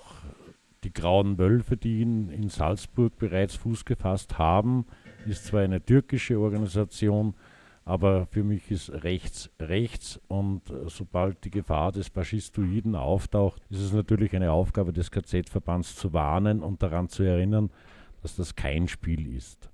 die Grauen Wölfe, die in, in Salzburg bereits Fuß gefasst haben. Ist zwar eine türkische Organisation, aber für mich ist rechts rechts und sobald die Gefahr des Faschistoiden auftaucht, ist es natürlich eine Aufgabe des KZ-Verbands zu warnen und daran zu erinnern, dass das kein Spiel ist.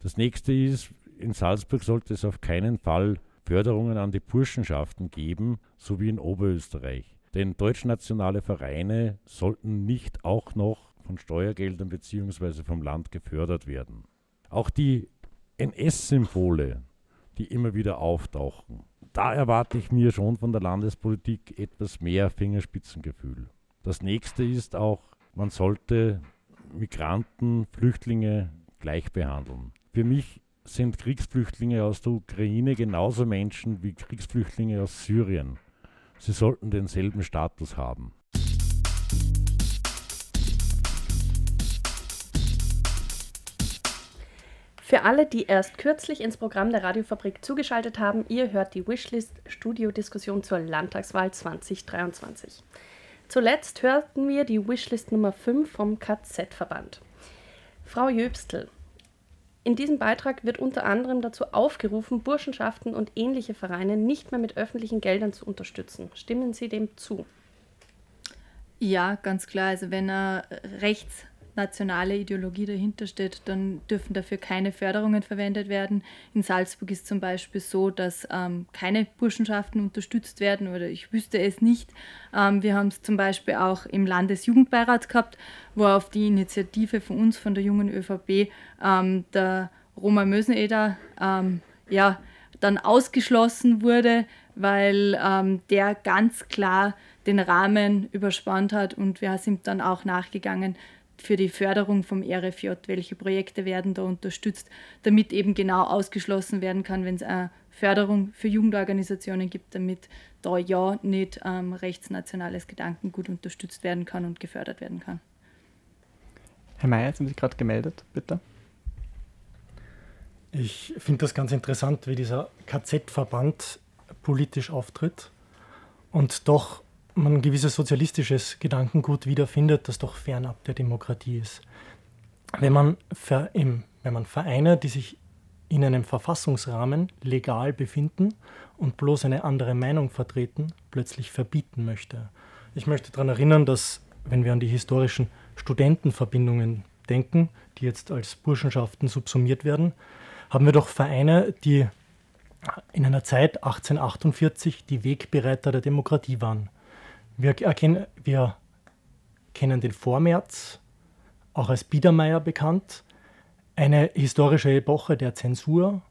Das nächste ist, in Salzburg sollte es auf keinen Fall Förderungen an die Burschenschaften geben, so wie in Oberösterreich. Denn deutschnationale Vereine sollten nicht auch noch von Steuergeldern bzw. vom Land gefördert werden. Auch die NS-Symbole, die immer wieder auftauchen, da erwarte ich mir schon von der Landespolitik etwas mehr Fingerspitzengefühl. Das nächste ist auch, man sollte Migranten, Flüchtlinge gleich behandeln. Für mich sind Kriegsflüchtlinge aus der Ukraine genauso Menschen wie Kriegsflüchtlinge aus Syrien. Sie sollten denselben Status haben. Für alle, die erst kürzlich ins Programm der Radiofabrik zugeschaltet haben, ihr hört die Wishlist-Studio-Diskussion zur Landtagswahl 2023. Zuletzt hörten wir die Wishlist Nummer 5 vom KZ-Verband. Frau Jöbstel, in diesem Beitrag wird unter anderem dazu aufgerufen, Burschenschaften und ähnliche Vereine nicht mehr mit öffentlichen Geldern zu unterstützen. Stimmen Sie dem zu? Ja, ganz klar. Also wenn er rechts nationale Ideologie dahinter steht, dann dürfen dafür keine Förderungen verwendet werden. In Salzburg ist zum Beispiel so, dass ähm, keine Burschenschaften unterstützt werden oder ich wüsste es nicht. Ähm, wir haben es zum Beispiel auch im Landesjugendbeirat gehabt, wo auf die Initiative von uns, von der jungen ÖVP, ähm, der Roma Möseneder ähm, ja, dann ausgeschlossen wurde, weil ähm, der ganz klar den Rahmen überspannt hat und wir sind dann auch nachgegangen, für die Förderung vom RFJ, welche Projekte werden da unterstützt, damit eben genau ausgeschlossen werden kann, wenn es eine Förderung für Jugendorganisationen gibt, damit da ja nicht ähm, rechtsnationales Gedankengut unterstützt werden kann und gefördert werden kann. Herr Mayer, Sie haben sich gerade gemeldet, bitte. Ich finde das ganz interessant, wie dieser KZ-Verband politisch auftritt und doch man ein gewisses sozialistisches Gedankengut wiederfindet, das doch fernab der Demokratie ist. Wenn man, wenn man Vereine, die sich in einem Verfassungsrahmen legal befinden und bloß eine andere Meinung vertreten, plötzlich verbieten möchte. Ich möchte daran erinnern, dass, wenn wir an die historischen Studentenverbindungen denken, die jetzt als Burschenschaften subsumiert werden, haben wir doch Vereine, die in einer Zeit 1848 die Wegbereiter der Demokratie waren. Wir, erkennen, wir kennen den Vormärz, auch als Biedermeier bekannt, eine historische Epoche der Zensur,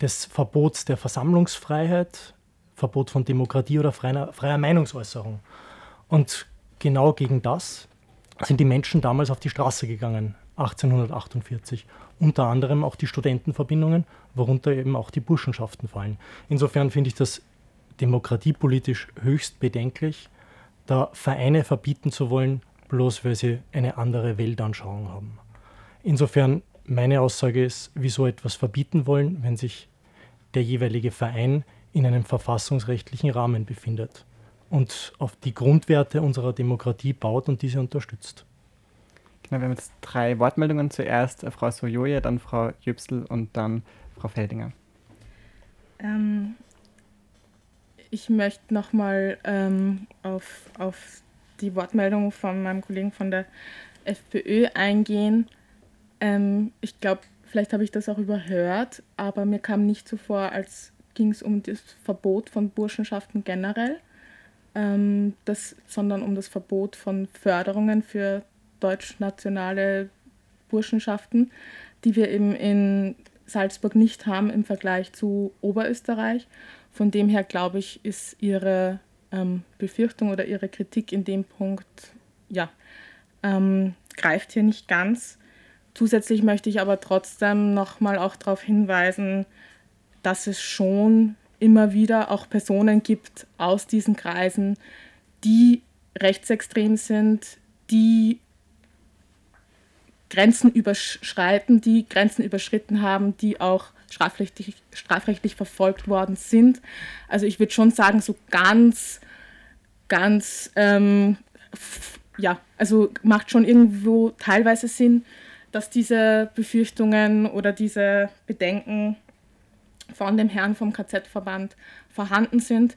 des Verbots der Versammlungsfreiheit, Verbot von Demokratie oder freier, freier Meinungsäußerung. Und genau gegen das sind die Menschen damals auf die Straße gegangen, 1848. Unter anderem auch die Studentenverbindungen, worunter eben auch die Burschenschaften fallen. Insofern finde ich das demokratiepolitisch höchst bedenklich, da Vereine verbieten zu wollen, bloß weil sie eine andere Weltanschauung haben. Insofern meine Aussage ist, wieso etwas verbieten wollen, wenn sich der jeweilige Verein in einem verfassungsrechtlichen Rahmen befindet und auf die Grundwerte unserer Demokratie baut und diese unterstützt. Genau, wir haben jetzt drei Wortmeldungen. Zuerst äh, Frau Sojoje, dann Frau Jöpsel und dann Frau Feldinger. Ähm, ich möchte nochmal ähm, auf, auf die Wortmeldung von meinem Kollegen von der FPÖ eingehen. Ähm, ich glaube, vielleicht habe ich das auch überhört, aber mir kam nicht so vor, als ging es um das Verbot von Burschenschaften generell, ähm, das, sondern um das Verbot von Förderungen für deutschnationale Burschenschaften, die wir eben in Salzburg nicht haben im Vergleich zu Oberösterreich. Von dem her, glaube ich, ist Ihre ähm, Befürchtung oder Ihre Kritik in dem Punkt, ja, ähm, greift hier nicht ganz. Zusätzlich möchte ich aber trotzdem nochmal auch darauf hinweisen, dass es schon immer wieder auch Personen gibt aus diesen Kreisen, die rechtsextrem sind, die Grenzen überschreiten, die Grenzen überschritten haben, die auch strafrechtlich, strafrechtlich verfolgt worden sind. Also ich würde schon sagen, so ganz, ganz, ähm, ja, also macht schon irgendwo teilweise Sinn, dass diese Befürchtungen oder diese Bedenken von dem Herrn vom KZ-Verband vorhanden sind.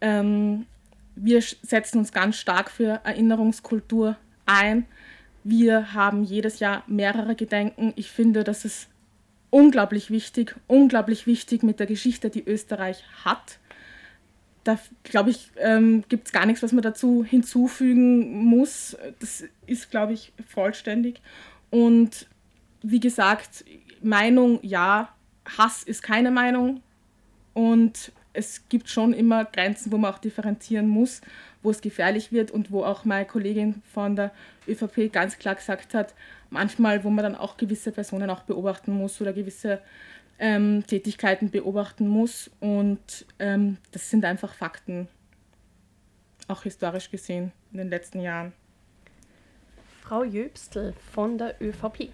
Ähm, wir setzen uns ganz stark für Erinnerungskultur ein. Wir haben jedes Jahr mehrere Gedenken. Ich finde, das ist unglaublich wichtig, unglaublich wichtig mit der Geschichte, die Österreich hat. Da, glaube ich, ähm, gibt es gar nichts, was man dazu hinzufügen muss. Das ist, glaube ich, vollständig. Und wie gesagt, Meinung ja, Hass ist keine Meinung. Und es gibt schon immer Grenzen, wo man auch differenzieren muss wo es gefährlich wird und wo auch meine Kollegin von der ÖVP ganz klar gesagt hat, manchmal, wo man dann auch gewisse Personen auch beobachten muss oder gewisse ähm, Tätigkeiten beobachten muss. Und ähm, das sind einfach Fakten, auch historisch gesehen in den letzten Jahren. Frau Jöbstl von der ÖVP.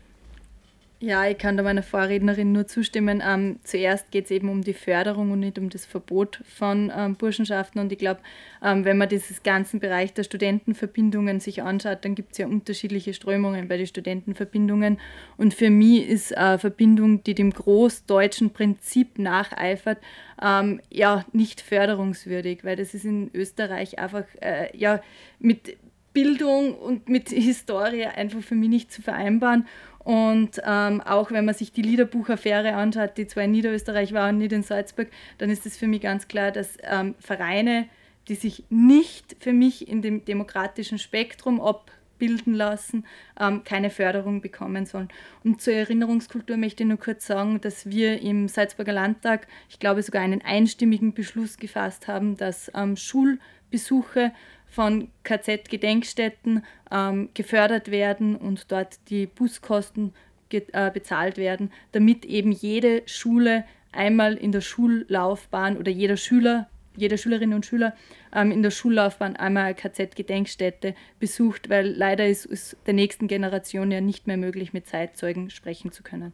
Ja, ich kann da meiner Vorrednerin nur zustimmen. Ähm, zuerst geht es eben um die Förderung und nicht um das Verbot von ähm, Burschenschaften. Und ich glaube, ähm, wenn man dieses ganzen Bereich der Studentenverbindungen sich anschaut, dann gibt es ja unterschiedliche Strömungen bei den Studentenverbindungen. Und für mich ist eine Verbindung, die dem großdeutschen Prinzip nacheifert, ähm, ja nicht förderungswürdig, weil das ist in Österreich einfach äh, ja mit Bildung und mit Historie einfach für mich nicht zu vereinbaren. Und ähm, auch wenn man sich die Liederbuchaffäre anschaut, die zwar in Niederösterreich war und nicht in Salzburg, dann ist es für mich ganz klar, dass ähm, Vereine, die sich nicht für mich in dem demokratischen Spektrum abbilden lassen, ähm, keine Förderung bekommen sollen. Und zur Erinnerungskultur möchte ich nur kurz sagen, dass wir im Salzburger Landtag, ich glaube sogar einen einstimmigen Beschluss gefasst haben, dass ähm, Schulbesuche von KZ-Gedenkstätten ähm, gefördert werden und dort die Buskosten äh, bezahlt werden, damit eben jede Schule einmal in der Schullaufbahn oder jeder Schüler, jede Schülerin und Schüler ähm, in der Schullaufbahn einmal eine KZ-Gedenkstätte besucht, weil leider ist es der nächsten Generation ja nicht mehr möglich, mit Zeitzeugen sprechen zu können.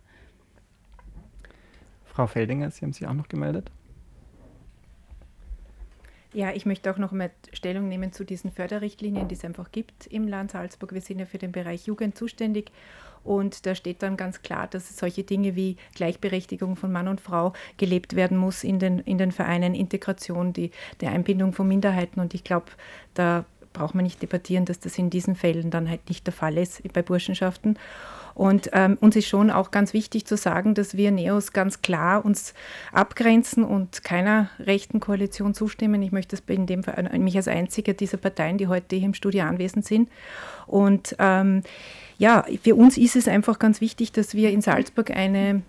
Frau Feldinger, Sie haben sich auch noch gemeldet. Ja, ich möchte auch noch mal Stellung nehmen zu diesen Förderrichtlinien, die es einfach gibt im Land Salzburg. Wir sind ja für den Bereich Jugend zuständig und da steht dann ganz klar, dass solche Dinge wie Gleichberechtigung von Mann und Frau gelebt werden muss in den, in den Vereinen, Integration, die, die Einbindung von Minderheiten. Und ich glaube, da braucht man nicht debattieren, dass das in diesen Fällen dann halt nicht der Fall ist bei Burschenschaften. Und ähm, uns ist schon auch ganz wichtig zu sagen, dass wir Neos ganz klar uns abgrenzen und keiner rechten Koalition zustimmen. Ich möchte das in dem Fall mich als einzige dieser Parteien, die heute hier im Studio anwesend sind. Und ähm, ja, für uns ist es einfach ganz wichtig, dass wir in Salzburg eine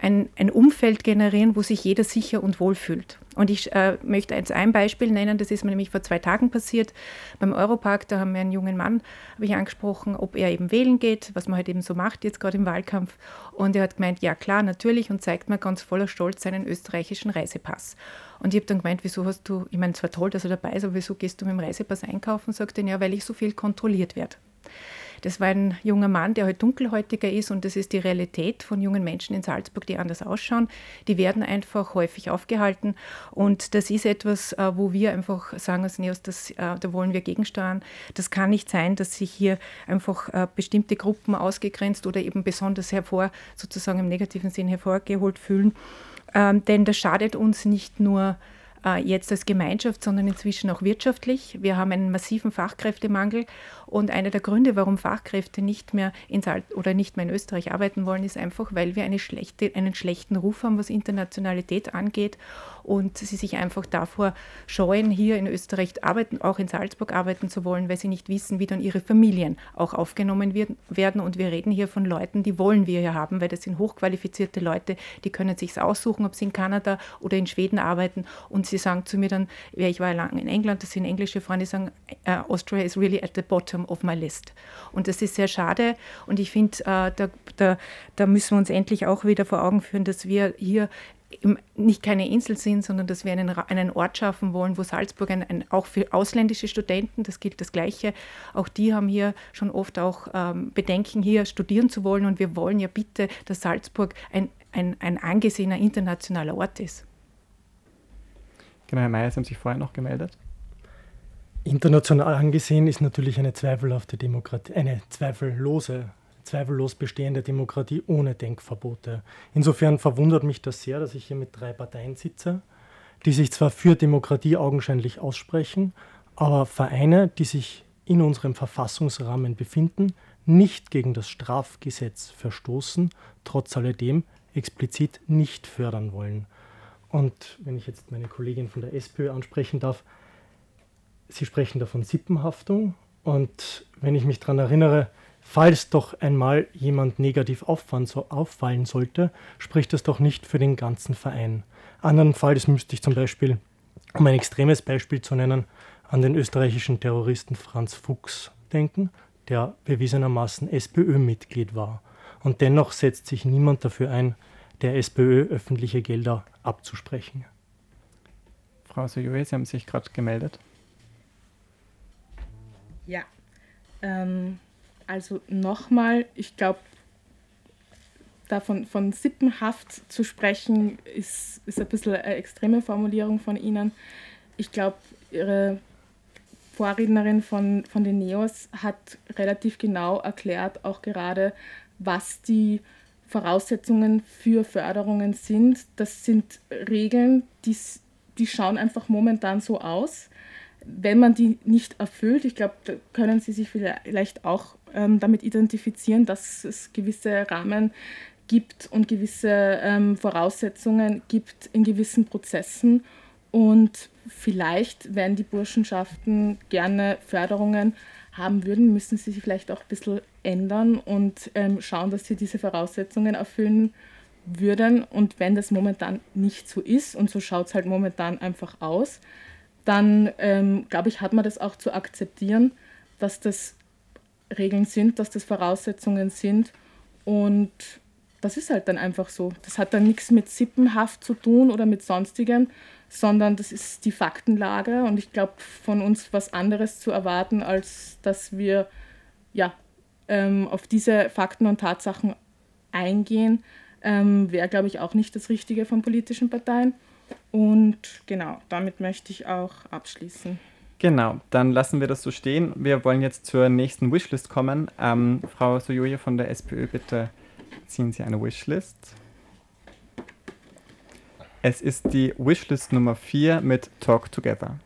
ein, ein Umfeld generieren, wo sich jeder sicher und wohl fühlt. Und ich äh, möchte jetzt ein Beispiel nennen, das ist mir nämlich vor zwei Tagen passiert. Beim Europark, da haben wir einen jungen Mann, habe ich angesprochen, ob er eben wählen geht, was man halt eben so macht, jetzt gerade im Wahlkampf. Und er hat gemeint, ja klar, natürlich, und zeigt mir ganz voller Stolz seinen österreichischen Reisepass. Und ich habe dann gemeint, wieso hast du, ich meine, es war toll, dass er dabei ist, aber wieso gehst du mit dem Reisepass einkaufen? Sagt er, ja, weil ich so viel kontrolliert werde. Das war ein junger Mann, der halt dunkelhäutiger ist und das ist die Realität von jungen Menschen in Salzburg, die anders ausschauen. Die werden einfach häufig aufgehalten und das ist etwas, äh, wo wir einfach sagen als NEOS, das, äh, da wollen wir gegensteuern. Das kann nicht sein, dass sich hier einfach äh, bestimmte Gruppen ausgegrenzt oder eben besonders hervor, sozusagen im negativen Sinn hervorgeholt fühlen. Ähm, denn das schadet uns nicht nur jetzt als Gemeinschaft, sondern inzwischen auch wirtschaftlich. Wir haben einen massiven Fachkräftemangel und einer der Gründe, warum Fachkräfte nicht mehr in Sal oder nicht mehr in Österreich arbeiten wollen, ist einfach, weil wir eine schlechte, einen schlechten Ruf haben, was Internationalität angeht und sie sich einfach davor scheuen, hier in Österreich arbeiten, auch in Salzburg arbeiten zu wollen, weil sie nicht wissen, wie dann ihre Familien auch aufgenommen werden. Und wir reden hier von Leuten, die wollen wir hier haben, weil das sind hochqualifizierte Leute, die können sich aussuchen, ob sie in Kanada oder in Schweden arbeiten. Und sie sagen zu mir dann, ja, ich war lange in England, das sind englische Freunde, die sagen, uh, Austria is really at the bottom of my list. Und das ist sehr schade. Und ich finde, uh, da, da, da müssen wir uns endlich auch wieder vor Augen führen, dass wir hier nicht keine Insel sind, sondern dass wir einen, einen Ort schaffen wollen, wo Salzburg ein, ein, auch für ausländische Studenten, das gilt das Gleiche, auch die haben hier schon oft auch ähm, Bedenken, hier studieren zu wollen und wir wollen ja bitte, dass Salzburg ein, ein, ein angesehener internationaler Ort ist. Genau, Herr Mayer, Sie haben sich vorher noch gemeldet. International angesehen ist natürlich eine zweifelhafte Demokratie, eine zweifellose zweifellos bestehende Demokratie ohne Denkverbote. Insofern verwundert mich das sehr, dass ich hier mit drei Parteien sitze, die sich zwar für Demokratie augenscheinlich aussprechen, aber Vereine, die sich in unserem Verfassungsrahmen befinden, nicht gegen das Strafgesetz verstoßen, trotz alledem explizit nicht fördern wollen. Und wenn ich jetzt meine Kollegin von der SPÖ ansprechen darf, Sie sprechen da von Sippenhaftung. Und wenn ich mich daran erinnere, Falls doch einmal jemand negativ auffallen, so auffallen sollte, spricht das doch nicht für den ganzen Verein. Andernfalls müsste ich zum Beispiel, um ein extremes Beispiel zu nennen, an den österreichischen Terroristen Franz Fuchs denken, der bewiesenermaßen SPÖ-Mitglied war. Und dennoch setzt sich niemand dafür ein, der SPÖ öffentliche Gelder abzusprechen. Frau Sojoe, Sie haben sich gerade gemeldet. Ja. Ähm, also nochmal, ich glaube, davon von Sippenhaft zu sprechen, ist, ist ein bisschen eine extreme Formulierung von Ihnen. Ich glaube, Ihre Vorrednerin von, von den Neos hat relativ genau erklärt, auch gerade, was die Voraussetzungen für Förderungen sind. Das sind Regeln, die, die schauen einfach momentan so aus. Wenn man die nicht erfüllt, ich glaube, da können Sie sich vielleicht auch ähm, damit identifizieren, dass es gewisse Rahmen gibt und gewisse ähm, Voraussetzungen gibt in gewissen Prozessen. Und vielleicht, wenn die Burschenschaften gerne Förderungen haben würden, müssen sie sich vielleicht auch ein bisschen ändern und ähm, schauen, dass sie diese Voraussetzungen erfüllen würden. Und wenn das momentan nicht so ist, und so schaut es halt momentan einfach aus, dann ähm, glaube ich, hat man das auch zu akzeptieren, dass das Regeln sind, dass das Voraussetzungen sind. Und das ist halt dann einfach so. Das hat dann nichts mit Sippenhaft zu tun oder mit sonstigem, sondern das ist die Faktenlage. Und ich glaube, von uns was anderes zu erwarten, als dass wir ja, ähm, auf diese Fakten und Tatsachen eingehen, ähm, wäre, glaube ich, auch nicht das Richtige von politischen Parteien. Und genau, damit möchte ich auch abschließen. Genau, dann lassen wir das so stehen. Wir wollen jetzt zur nächsten Wishlist kommen. Ähm, Frau Sojoje von der SPÖ, bitte ziehen Sie eine Wishlist. Es ist die Wishlist Nummer 4 mit Talk Together.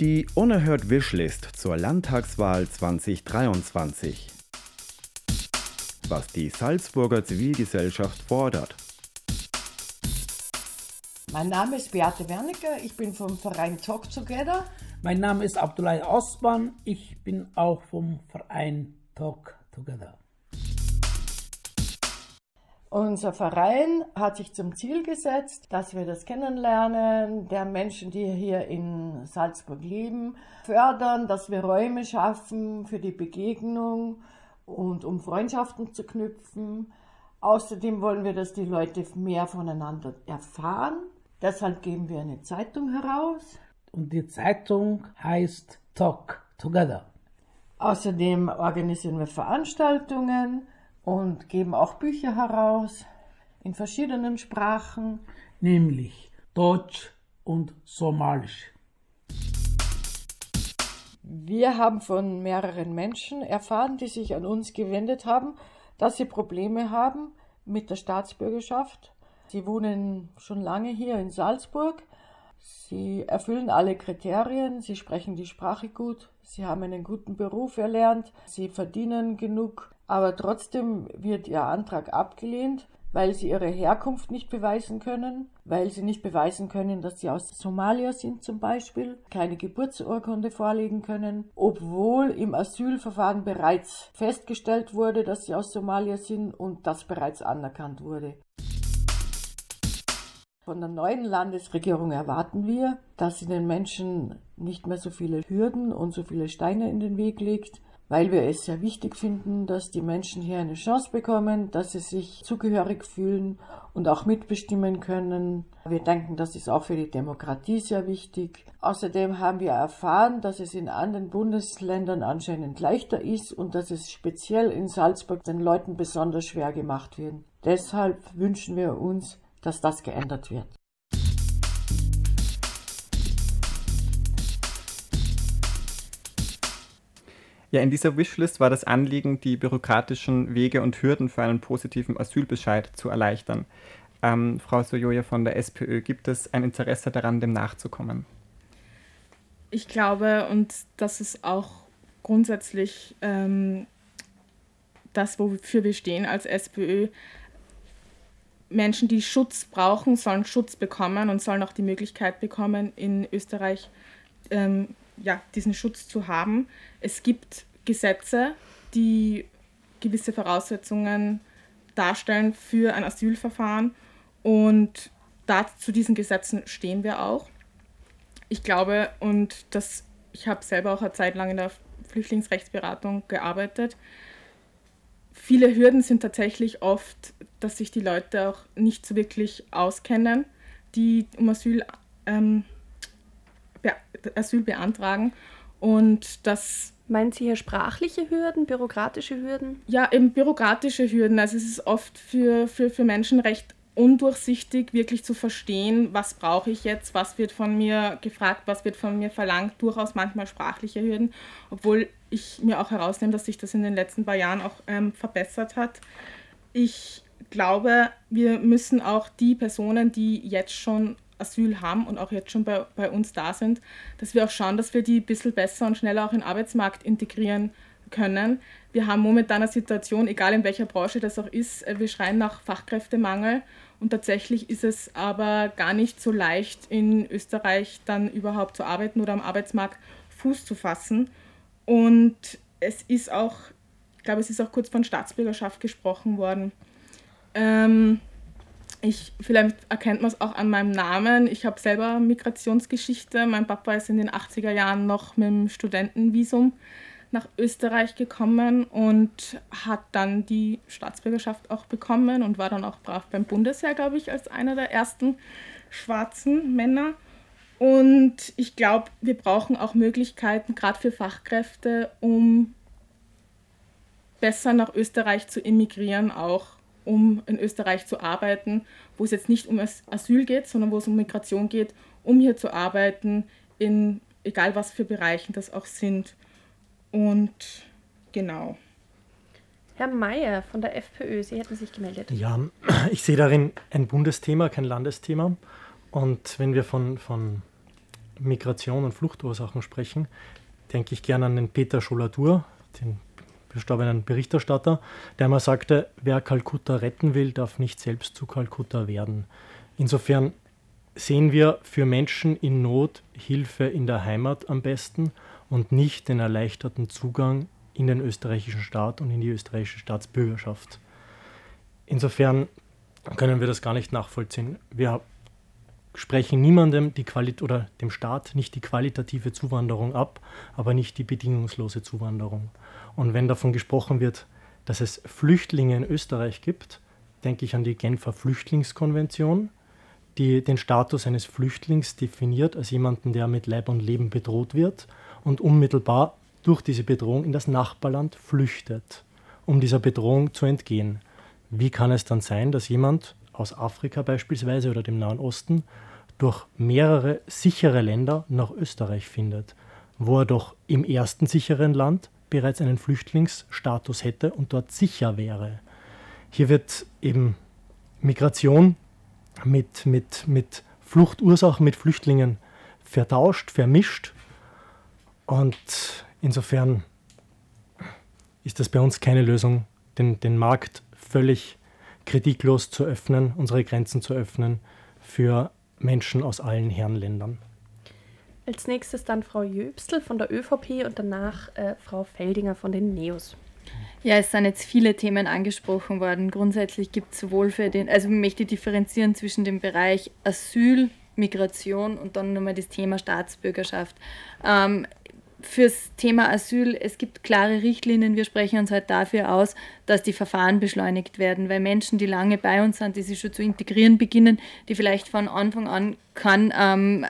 Die Unerhört Wishlist zur Landtagswahl 2023. Was die Salzburger Zivilgesellschaft fordert. Mein Name ist Beate Wernicke, ich bin vom Verein Talk Together. Mein Name ist Abdullah Osman, ich bin auch vom Verein Talk Together. Unser Verein hat sich zum Ziel gesetzt, dass wir das Kennenlernen der Menschen, die hier in Salzburg leben, fördern, dass wir Räume schaffen für die Begegnung und um Freundschaften zu knüpfen. Außerdem wollen wir, dass die Leute mehr voneinander erfahren. Deshalb geben wir eine Zeitung heraus. Und die Zeitung heißt Talk Together. Außerdem organisieren wir Veranstaltungen und geben auch Bücher heraus in verschiedenen Sprachen, nämlich Deutsch und Somalisch. Wir haben von mehreren Menschen erfahren, die sich an uns gewendet haben, dass sie Probleme haben mit der Staatsbürgerschaft. Sie wohnen schon lange hier in Salzburg. Sie erfüllen alle Kriterien, sie sprechen die Sprache gut, sie haben einen guten Beruf erlernt, sie verdienen genug, aber trotzdem wird ihr Antrag abgelehnt, weil sie ihre Herkunft nicht beweisen können, weil sie nicht beweisen können, dass sie aus Somalia sind zum Beispiel, keine Geburtsurkunde vorlegen können, obwohl im Asylverfahren bereits festgestellt wurde, dass sie aus Somalia sind und das bereits anerkannt wurde. Von der neuen Landesregierung erwarten wir, dass sie den Menschen nicht mehr so viele Hürden und so viele Steine in den Weg legt, weil wir es sehr wichtig finden, dass die Menschen hier eine Chance bekommen, dass sie sich zugehörig fühlen und auch mitbestimmen können. Wir denken, das ist auch für die Demokratie sehr wichtig. Außerdem haben wir erfahren, dass es in anderen Bundesländern anscheinend leichter ist und dass es speziell in Salzburg den Leuten besonders schwer gemacht wird. Deshalb wünschen wir uns, dass das geändert wird. Ja, in dieser Wishlist war das Anliegen, die bürokratischen Wege und Hürden für einen positiven Asylbescheid zu erleichtern. Ähm, Frau Sojoja von der SPÖ, gibt es ein Interesse daran, dem nachzukommen? Ich glaube, und das ist auch grundsätzlich ähm, das, wofür wir stehen als SPÖ, Menschen, die Schutz brauchen, sollen Schutz bekommen und sollen auch die Möglichkeit bekommen, in Österreich ähm, ja, diesen Schutz zu haben. Es gibt Gesetze, die gewisse Voraussetzungen darstellen für ein Asylverfahren und da, zu diesen Gesetzen stehen wir auch. Ich glaube, und das, ich habe selber auch eine Zeit lang in der Flüchtlingsrechtsberatung gearbeitet, viele Hürden sind tatsächlich oft, dass sich die Leute auch nicht so wirklich auskennen, die um Asyl ähm, Asyl beantragen. Und das. Meinen Sie hier sprachliche Hürden, bürokratische Hürden? Ja, eben bürokratische Hürden. Also es ist oft für, für, für Menschen recht undurchsichtig, wirklich zu verstehen, was brauche ich jetzt, was wird von mir gefragt, was wird von mir verlangt, durchaus manchmal sprachliche Hürden, obwohl ich mir auch herausnehme, dass sich das in den letzten paar Jahren auch ähm, verbessert hat. Ich glaube, wir müssen auch die Personen, die jetzt schon Asyl haben und auch jetzt schon bei, bei uns da sind, dass wir auch schauen, dass wir die ein bisschen besser und schneller auch in den Arbeitsmarkt integrieren können. Wir haben momentan eine Situation, egal in welcher Branche das auch ist, äh, wir schreien nach Fachkräftemangel und tatsächlich ist es aber gar nicht so leicht, in Österreich dann überhaupt zu arbeiten oder am Arbeitsmarkt Fuß zu fassen. Und es ist auch, ich glaube, es ist auch kurz von Staatsbürgerschaft gesprochen worden. Ähm, ich, vielleicht erkennt man es auch an meinem Namen. Ich habe selber Migrationsgeschichte. Mein Papa ist in den 80er Jahren noch mit dem Studentenvisum nach Österreich gekommen und hat dann die Staatsbürgerschaft auch bekommen und war dann auch brav beim Bundesheer, glaube ich, als einer der ersten schwarzen Männer. Und ich glaube, wir brauchen auch Möglichkeiten, gerade für Fachkräfte, um besser nach Österreich zu emigrieren auch um in Österreich zu arbeiten, wo es jetzt nicht um Asyl geht, sondern wo es um Migration geht, um hier zu arbeiten, in egal was für Bereichen das auch sind. Und genau. Herr Mayer von der FPÖ, Sie hätten sich gemeldet. Ja, ich sehe darin ein Bundesthema, kein Landesthema. Und wenn wir von, von Migration und Fluchtursachen sprechen, denke ich gerne an den Peter Scholadur, den verstorbenen Berichterstatter, der mal sagte, wer Kalkutta retten will, darf nicht selbst zu Kalkutta werden. Insofern sehen wir für Menschen in Not Hilfe in der Heimat am besten und nicht den erleichterten Zugang in den österreichischen Staat und in die österreichische Staatsbürgerschaft. Insofern können wir das gar nicht nachvollziehen. Wir sprechen niemandem die Quali oder dem Staat nicht die qualitative Zuwanderung ab, aber nicht die bedingungslose Zuwanderung. Und wenn davon gesprochen wird, dass es Flüchtlinge in Österreich gibt, denke ich an die Genfer Flüchtlingskonvention, die den Status eines Flüchtlings definiert als jemanden, der mit Leib und Leben bedroht wird und unmittelbar durch diese Bedrohung in das Nachbarland flüchtet, um dieser Bedrohung zu entgehen. Wie kann es dann sein, dass jemand aus Afrika beispielsweise oder dem Nahen Osten durch mehrere sichere Länder nach Österreich findet, wo er doch im ersten sicheren Land bereits einen Flüchtlingsstatus hätte und dort sicher wäre. Hier wird eben Migration mit, mit, mit Fluchtursachen, mit Flüchtlingen vertauscht, vermischt. Und insofern ist das bei uns keine Lösung, den, den Markt völlig kritiklos zu öffnen, unsere Grenzen zu öffnen für Menschen aus allen Herrenländern. Als nächstes dann Frau Jöbstel von der ÖVP und danach äh, Frau Feldinger von den NEOS. Ja, es sind jetzt viele Themen angesprochen worden. Grundsätzlich gibt es sowohl für den, also ich möchte differenzieren zwischen dem Bereich Asyl, Migration und dann nochmal das Thema Staatsbürgerschaft. Ähm, fürs Thema Asyl, es gibt klare Richtlinien. Wir sprechen uns halt dafür aus, dass die Verfahren beschleunigt werden, weil Menschen, die lange bei uns sind, die sich schon zu integrieren beginnen, die vielleicht von Anfang an kann ähm,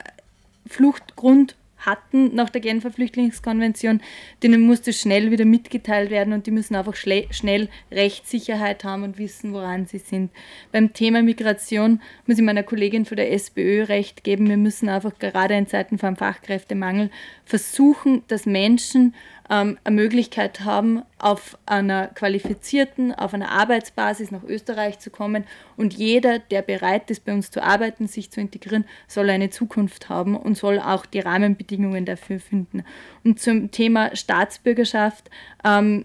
Fluchtgrund hatten nach der Genfer Flüchtlingskonvention, denen musste schnell wieder mitgeteilt werden und die müssen einfach schnell Rechtssicherheit haben und wissen, woran sie sind. Beim Thema Migration muss ich meiner Kollegin von der SPÖ recht geben, wir müssen einfach gerade in Zeiten von Fachkräftemangel versuchen, dass Menschen ähm, eine Möglichkeit haben, auf einer qualifizierten, auf einer Arbeitsbasis nach Österreich zu kommen. Und jeder, der bereit ist, bei uns zu arbeiten, sich zu integrieren, soll eine Zukunft haben und soll auch die Rahmenbedingungen dafür finden. Und zum Thema Staatsbürgerschaft. Ähm,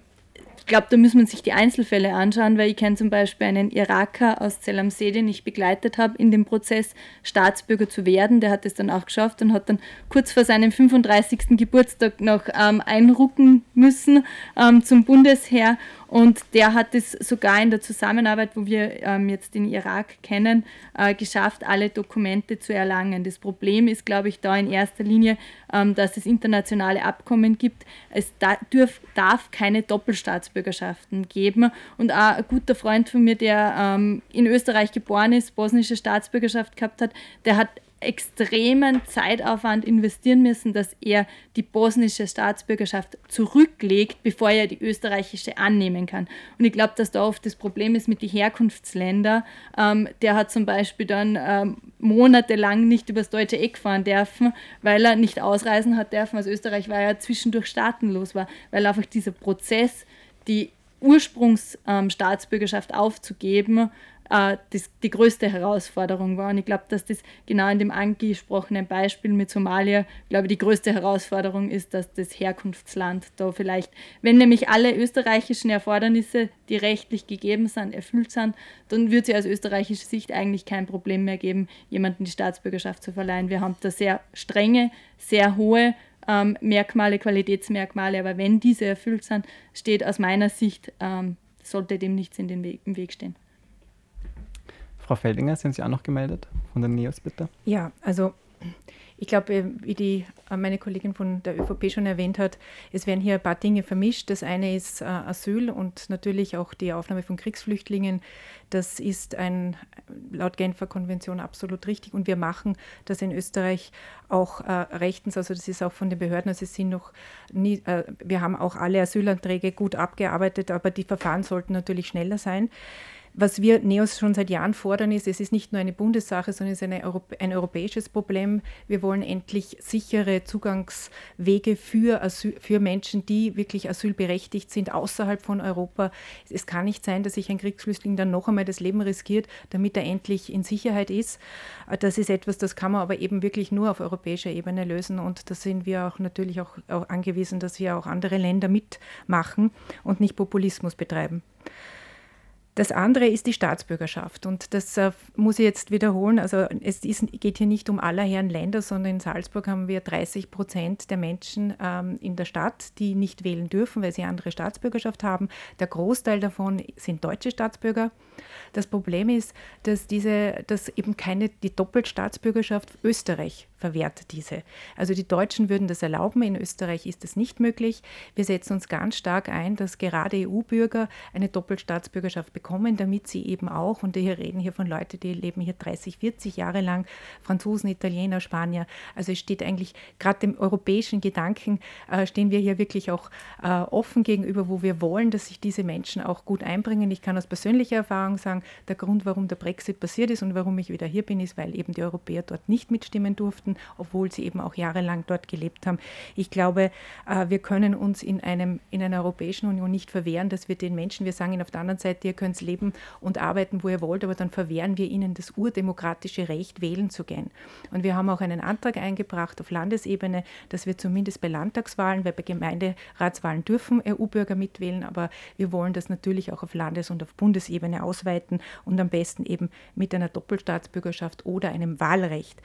glaube, da muss man sich die Einzelfälle anschauen, weil ich kenne zum Beispiel einen Iraker aus Zell See, den ich begleitet habe in dem Prozess, Staatsbürger zu werden. Der hat es dann auch geschafft und hat dann kurz vor seinem 35. Geburtstag noch ähm, einrucken müssen ähm, zum Bundesheer und der hat es sogar in der Zusammenarbeit, wo wir ähm, jetzt den Irak kennen, äh, geschafft, alle Dokumente zu erlangen. Das Problem ist, glaube ich, da in erster Linie, ähm, dass es internationale Abkommen gibt. Es da, dürf, darf keine Doppelstaatsbürgerschaften geben. Und auch ein guter Freund von mir, der ähm, in Österreich geboren ist, bosnische Staatsbürgerschaft gehabt hat, der hat extremen Zeitaufwand investieren müssen, dass er die bosnische Staatsbürgerschaft zurücklegt, bevor er die österreichische annehmen kann. Und ich glaube, dass da oft das Problem ist mit den Herkunftsländern. Ähm, der hat zum Beispiel dann ähm, monatelang nicht übers deutsche Eck fahren dürfen, weil er nicht ausreisen hat dürfen. Also Österreich war ja zwischendurch staatenlos war, weil einfach dieser Prozess, die Ursprungsstaatsbürgerschaft ähm, aufzugeben, äh, das, die größte Herausforderung war. Und ich glaube, dass das genau in dem angesprochenen Beispiel mit Somalia, glaube ich, die größte Herausforderung ist, dass das Herkunftsland da vielleicht, wenn nämlich alle österreichischen Erfordernisse, die rechtlich gegeben sind, erfüllt sind, dann wird es aus österreichischer Sicht eigentlich kein Problem mehr geben, jemandem die Staatsbürgerschaft zu verleihen. Wir haben da sehr strenge, sehr hohe ähm, Merkmale, Qualitätsmerkmale, aber wenn diese erfüllt sind, steht aus meiner Sicht, ähm, sollte dem nichts in den Weg, im Weg stehen. Frau Feldinger, sind Sie auch noch gemeldet von den NEOS, bitte? Ja, also ich glaube, wie die, äh, meine Kollegin von der ÖVP schon erwähnt hat, es werden hier ein paar Dinge vermischt. Das eine ist äh, Asyl und natürlich auch die Aufnahme von Kriegsflüchtlingen. Das ist ein, laut Genfer Konvention absolut richtig und wir machen das in Österreich auch äh, rechtens. Also das ist auch von den Behörden, also es sind noch nie, äh, wir haben auch alle Asylanträge gut abgearbeitet, aber die Verfahren sollten natürlich schneller sein. Was wir NEOS schon seit Jahren fordern, ist, es ist nicht nur eine Bundessache, sondern es ist Europ ein europäisches Problem. Wir wollen endlich sichere Zugangswege für, Asyl, für Menschen, die wirklich asylberechtigt sind, außerhalb von Europa. Es kann nicht sein, dass sich ein Kriegsflüchtling dann noch einmal das Leben riskiert, damit er endlich in Sicherheit ist. Das ist etwas, das kann man aber eben wirklich nur auf europäischer Ebene lösen. Und da sind wir auch natürlich auch, auch angewiesen, dass hier auch andere Länder mitmachen und nicht Populismus betreiben. Das andere ist die Staatsbürgerschaft. Und das äh, muss ich jetzt wiederholen. Also es ist, geht hier nicht um aller Herren Länder, sondern in Salzburg haben wir 30 Prozent der Menschen ähm, in der Stadt, die nicht wählen dürfen, weil sie andere Staatsbürgerschaft haben. Der Großteil davon sind deutsche Staatsbürger. Das Problem ist, dass diese, dass eben keine die Doppelstaatsbürgerschaft Österreich verwehrt diese. Also die Deutschen würden das erlauben, in Österreich ist das nicht möglich. Wir setzen uns ganz stark ein, dass gerade EU-Bürger eine Doppelstaatsbürgerschaft bekommen, damit sie eben auch, und wir reden hier von Leuten, die leben hier 30, 40 Jahre lang, Franzosen, Italiener, Spanier, also es steht eigentlich gerade dem europäischen Gedanken, äh, stehen wir hier wirklich auch äh, offen gegenüber, wo wir wollen, dass sich diese Menschen auch gut einbringen. Ich kann aus persönlicher Erfahrung sagen, der Grund, warum der Brexit passiert ist und warum ich wieder hier bin, ist, weil eben die Europäer dort nicht mitstimmen durften obwohl sie eben auch jahrelang dort gelebt haben. Ich glaube, äh, wir können uns in, einem, in einer Europäischen Union nicht verwehren, dass wir den Menschen, wir sagen ihnen auf der anderen Seite, ihr könnt leben und arbeiten, wo ihr wollt, aber dann verwehren wir ihnen das urdemokratische Recht, wählen zu gehen. Und wir haben auch einen Antrag eingebracht auf Landesebene, dass wir zumindest bei Landtagswahlen, weil bei Gemeinderatswahlen dürfen EU-Bürger mitwählen, aber wir wollen das natürlich auch auf Landes- und auf Bundesebene ausweiten und am besten eben mit einer Doppelstaatsbürgerschaft oder einem Wahlrecht.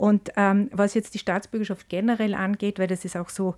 Und ähm, was jetzt die Staatsbürgerschaft generell angeht, weil das ist auch so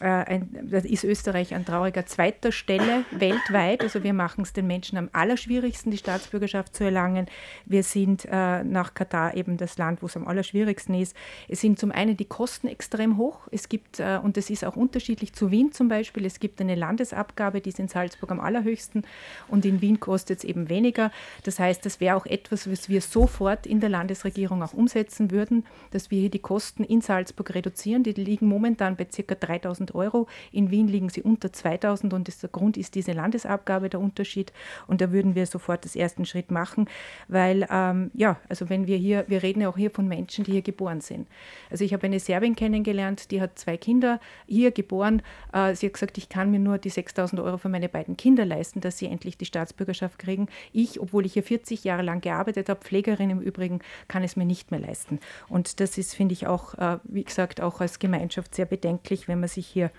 äh, ein, das ist Österreich an trauriger zweiter Stelle [LAUGHS] weltweit. Also wir machen es den Menschen am allerschwierigsten, die Staatsbürgerschaft zu erlangen. Wir sind äh, nach Katar eben das Land, wo es am allerschwierigsten ist. Es sind zum einen die Kosten extrem hoch. Es gibt, äh, und das ist auch unterschiedlich zu Wien zum Beispiel, es gibt eine Landesabgabe, die ist in Salzburg am allerhöchsten und in Wien kostet es eben weniger. Das heißt, das wäre auch etwas, was wir sofort in der Landesregierung auch umsetzen würden, dass wir hier die Kosten in Salzburg reduzieren. Die liegen momentan bei ca. 3000 1000 Euro. In Wien liegen sie unter 2000 und das, der Grund ist diese Landesabgabe der Unterschied. Und da würden wir sofort das ersten Schritt machen, weil, ähm, ja, also wenn wir hier, wir reden ja auch hier von Menschen, die hier geboren sind. Also ich habe eine Serbin kennengelernt, die hat zwei Kinder, hier geboren. Äh, sie hat gesagt, ich kann mir nur die 6000 Euro für meine beiden Kinder leisten, dass sie endlich die Staatsbürgerschaft kriegen. Ich, obwohl ich hier 40 Jahre lang gearbeitet habe, Pflegerin im Übrigen, kann es mir nicht mehr leisten. Und das ist, finde ich, auch, äh, wie gesagt, auch als Gemeinschaft sehr bedenklich, wenn man sich hier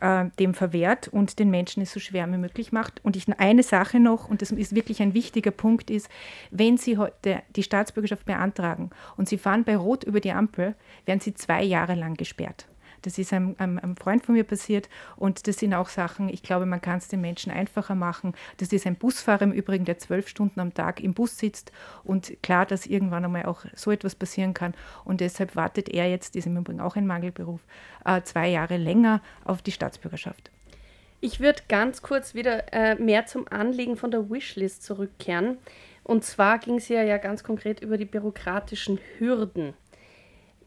äh, dem verwehrt und den Menschen es so schwer wie möglich macht. Und ich, eine Sache noch, und das ist wirklich ein wichtiger Punkt, ist, wenn Sie heute die Staatsbürgerschaft beantragen und Sie fahren bei Rot über die Ampel, werden Sie zwei Jahre lang gesperrt. Das ist einem, einem, einem, Freund von mir passiert und das sind auch Sachen, ich glaube, man kann es den Menschen einfacher machen. Das ist ein Busfahrer im Übrigen, der zwölf Stunden am Tag im Bus sitzt und klar, dass irgendwann einmal auch so etwas passieren kann und deshalb wartet er jetzt, ist im Übrigen auch ein Mangelberuf, äh, zwei Jahre länger auf die Staatsbürgerschaft. Ich würde ganz kurz wieder äh, mehr zum Anliegen von der Wishlist zurückkehren. Und zwar ging es ja, ja ganz konkret über die bürokratischen Hürden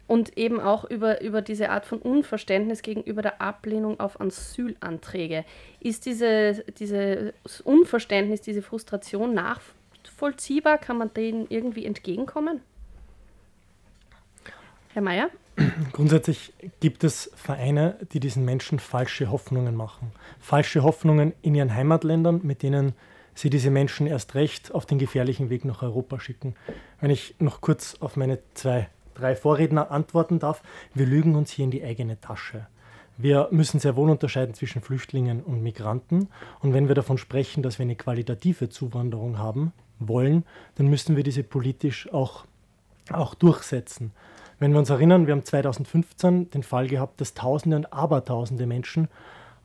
und eben auch über, über diese Art von Unverständnis gegenüber der Ablehnung auf Asylanträge. Ist diese, dieses Unverständnis, diese Frustration nachvollziehbar? Kann man denen irgendwie entgegenkommen? Herr Mayer? Grundsätzlich gibt es Vereine, die diesen Menschen falsche Hoffnungen machen. Falsche Hoffnungen in ihren Heimatländern, mit denen sie diese Menschen erst recht auf den gefährlichen Weg nach Europa schicken. Wenn ich noch kurz auf meine zwei drei Vorredner antworten darf, wir lügen uns hier in die eigene Tasche. Wir müssen sehr wohl unterscheiden zwischen Flüchtlingen und Migranten. Und wenn wir davon sprechen, dass wir eine qualitative Zuwanderung haben wollen, dann müssen wir diese politisch auch, auch durchsetzen. Wenn wir uns erinnern, wir haben 2015 den Fall gehabt, dass Tausende und Abertausende Menschen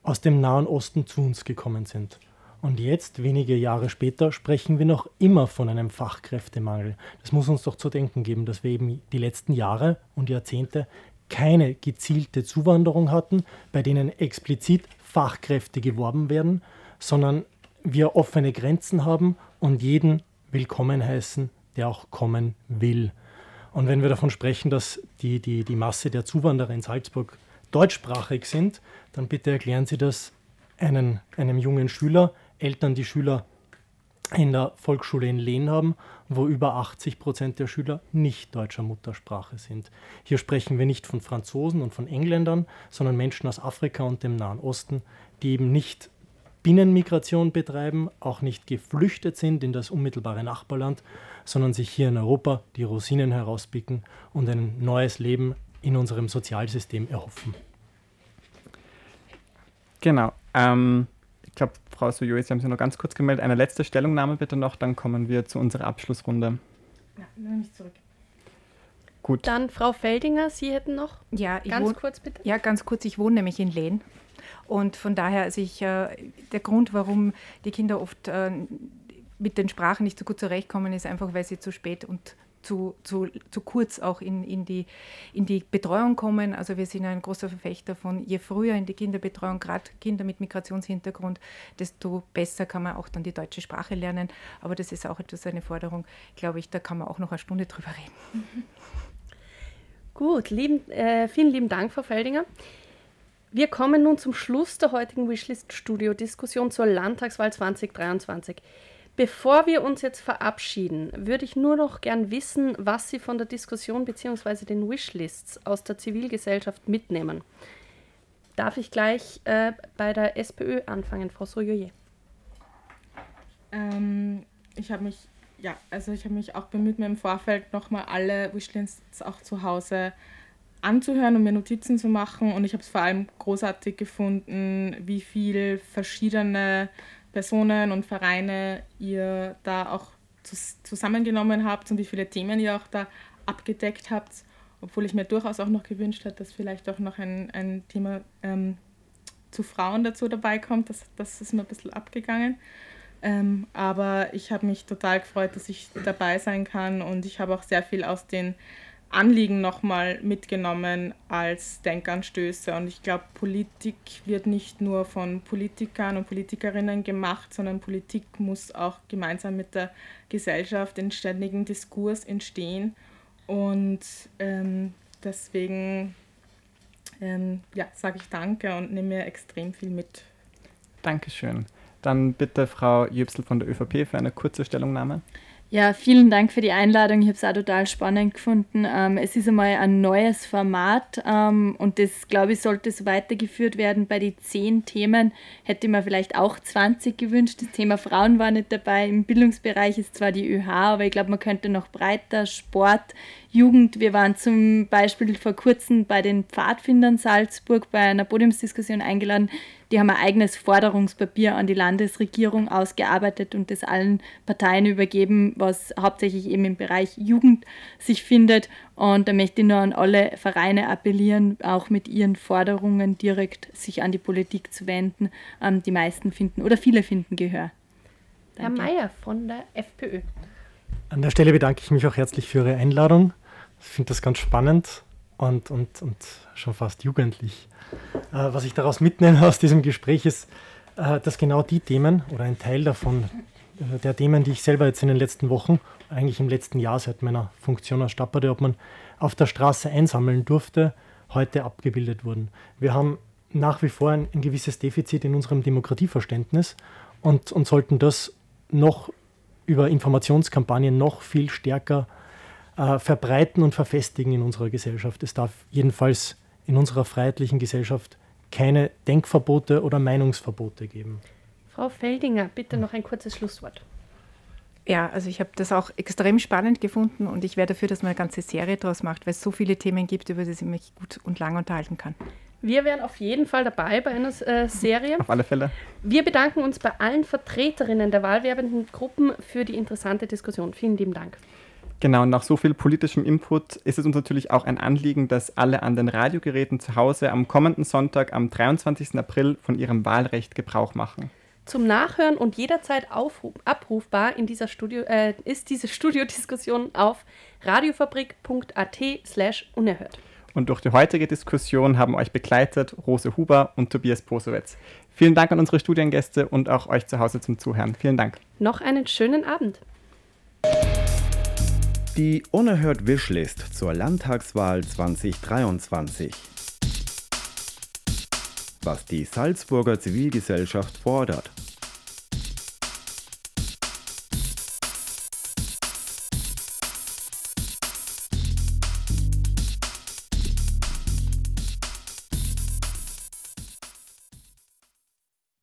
aus dem Nahen Osten zu uns gekommen sind. Und jetzt, wenige Jahre später, sprechen wir noch immer von einem Fachkräftemangel. Das muss uns doch zu denken geben, dass wir eben die letzten Jahre und Jahrzehnte keine gezielte Zuwanderung hatten, bei denen explizit Fachkräfte geworben werden, sondern wir offene Grenzen haben und jeden willkommen heißen, der auch kommen will. Und wenn wir davon sprechen, dass die, die, die Masse der Zuwanderer in Salzburg deutschsprachig sind, dann bitte erklären Sie das einen, einem jungen Schüler, Eltern, die Schüler in der Volksschule in Lehn haben, wo über 80 Prozent der Schüler nicht deutscher Muttersprache sind. Hier sprechen wir nicht von Franzosen und von Engländern, sondern Menschen aus Afrika und dem Nahen Osten, die eben nicht Binnenmigration betreiben, auch nicht geflüchtet sind in das unmittelbare Nachbarland, sondern sich hier in Europa die Rosinen herauspicken und ein neues Leben in unserem Sozialsystem erhoffen. Genau. Ähm, ich glaube, Frau Sojoy, Sie haben sich noch ganz kurz gemeldet. Eine letzte Stellungnahme bitte noch, dann kommen wir zu unserer Abschlussrunde. Ja, nehme ich zurück. Gut. Dann Frau Feldinger, Sie hätten noch Ja, ich ganz kurz bitte. Ja, ganz kurz. Ich wohne nämlich in Lehn. Und von daher, also ich, äh, der Grund, warum die Kinder oft äh, mit den Sprachen nicht so gut zurechtkommen, ist einfach, weil sie zu spät und zu, zu, zu kurz auch in, in, die, in die Betreuung kommen. Also wir sind ein großer Verfechter von, je früher in die Kinderbetreuung, gerade Kinder mit Migrationshintergrund, desto besser kann man auch dann die deutsche Sprache lernen. Aber das ist auch etwas eine Forderung, glaube ich, da kann man auch noch eine Stunde drüber reden. [LAUGHS] Gut, lieben, äh, vielen lieben Dank, Frau Feldinger. Wir kommen nun zum Schluss der heutigen Wishlist-Studio-Diskussion zur Landtagswahl 2023. Bevor wir uns jetzt verabschieden, würde ich nur noch gern wissen, was Sie von der Diskussion bzw. den Wishlists aus der Zivilgesellschaft mitnehmen. Darf ich gleich äh, bei der SPÖ anfangen, Frau Sojoye? Ähm, ich habe mich, ja, also ich habe mich auch bemüht, mir im Vorfeld nochmal alle Wishlists auch zu Hause anzuhören und mir Notizen zu machen. Und ich habe es vor allem großartig gefunden, wie viel verschiedene Personen und Vereine ihr da auch zus zusammengenommen habt und wie viele Themen ihr auch da abgedeckt habt. Obwohl ich mir durchaus auch noch gewünscht hätte, dass vielleicht auch noch ein, ein Thema ähm, zu Frauen dazu dabei kommt. Das, das ist mir ein bisschen abgegangen. Ähm, aber ich habe mich total gefreut, dass ich dabei sein kann und ich habe auch sehr viel aus den Anliegen nochmal mitgenommen als Denkanstöße. Und ich glaube, Politik wird nicht nur von Politikern und Politikerinnen gemacht, sondern Politik muss auch gemeinsam mit der Gesellschaft in ständigem Diskurs entstehen. Und ähm, deswegen ähm, ja, sage ich danke und nehme mir extrem viel mit. Dankeschön. Dann bitte Frau Jöpsel von der ÖVP für eine kurze Stellungnahme. Ja, vielen Dank für die Einladung. Ich habe es auch total spannend gefunden. Ähm, es ist einmal ein neues Format ähm, und das, glaube ich, sollte so weitergeführt werden. Bei den zehn Themen hätte man vielleicht auch 20 gewünscht. Das Thema Frauen war nicht dabei. Im Bildungsbereich ist zwar die ÖH, aber ich glaube, man könnte noch breiter Sport, Jugend. Wir waren zum Beispiel vor kurzem bei den Pfadfindern Salzburg bei einer Podiumsdiskussion eingeladen. Die haben ein eigenes Forderungspapier an die Landesregierung ausgearbeitet und das allen Parteien übergeben, was hauptsächlich eben im Bereich Jugend sich findet. Und da möchte ich nur an alle Vereine appellieren, auch mit ihren Forderungen direkt sich an die Politik zu wenden. Ähm, die meisten finden oder viele finden Gehör. Herr Mayer von der FPÖ. An der Stelle bedanke ich mich auch herzlich für Ihre Einladung. Finde das ganz spannend und, und, und schon fast jugendlich. Äh, was ich daraus mitnehme aus diesem Gespräch ist, äh, dass genau die Themen oder ein Teil davon, äh, der Themen, die ich selber jetzt in den letzten Wochen, eigentlich im letzten Jahr seit meiner Funktion als Stadtbade, ob man auf der Straße einsammeln durfte, heute abgebildet wurden. Wir haben nach wie vor ein, ein gewisses Defizit in unserem Demokratieverständnis und, und sollten das noch über Informationskampagnen noch viel stärker äh, verbreiten und verfestigen in unserer Gesellschaft. Es darf jedenfalls in unserer freiheitlichen Gesellschaft keine Denkverbote oder Meinungsverbote geben. Frau Feldinger, bitte noch ein kurzes Schlusswort. Ja, also ich habe das auch extrem spannend gefunden und ich wäre dafür, dass man eine ganze Serie daraus macht, weil es so viele Themen gibt, über die ich mich gut und lange unterhalten kann. Wir wären auf jeden Fall dabei bei einer äh, Serie. Auf alle Fälle. Wir bedanken uns bei allen Vertreterinnen der wahlwerbenden Gruppen für die interessante Diskussion. Vielen lieben Dank. Genau, und nach so viel politischem Input ist es uns natürlich auch ein Anliegen, dass alle an den Radiogeräten zu Hause am kommenden Sonntag, am 23. April, von ihrem Wahlrecht Gebrauch machen. Zum Nachhören und jederzeit aufruf, abrufbar in dieser Studio, äh, ist diese [LAUGHS] Studiodiskussion auf radiofabrik.at slash unerhört. Und durch die heutige Diskussion haben euch begleitet Rose Huber und Tobias Posowetz. Vielen Dank an unsere Studiengäste und auch euch zu Hause zum Zuhören. Vielen Dank. Noch einen schönen Abend. Die Unerhört Wishlist zur Landtagswahl 2023. Was die Salzburger Zivilgesellschaft fordert.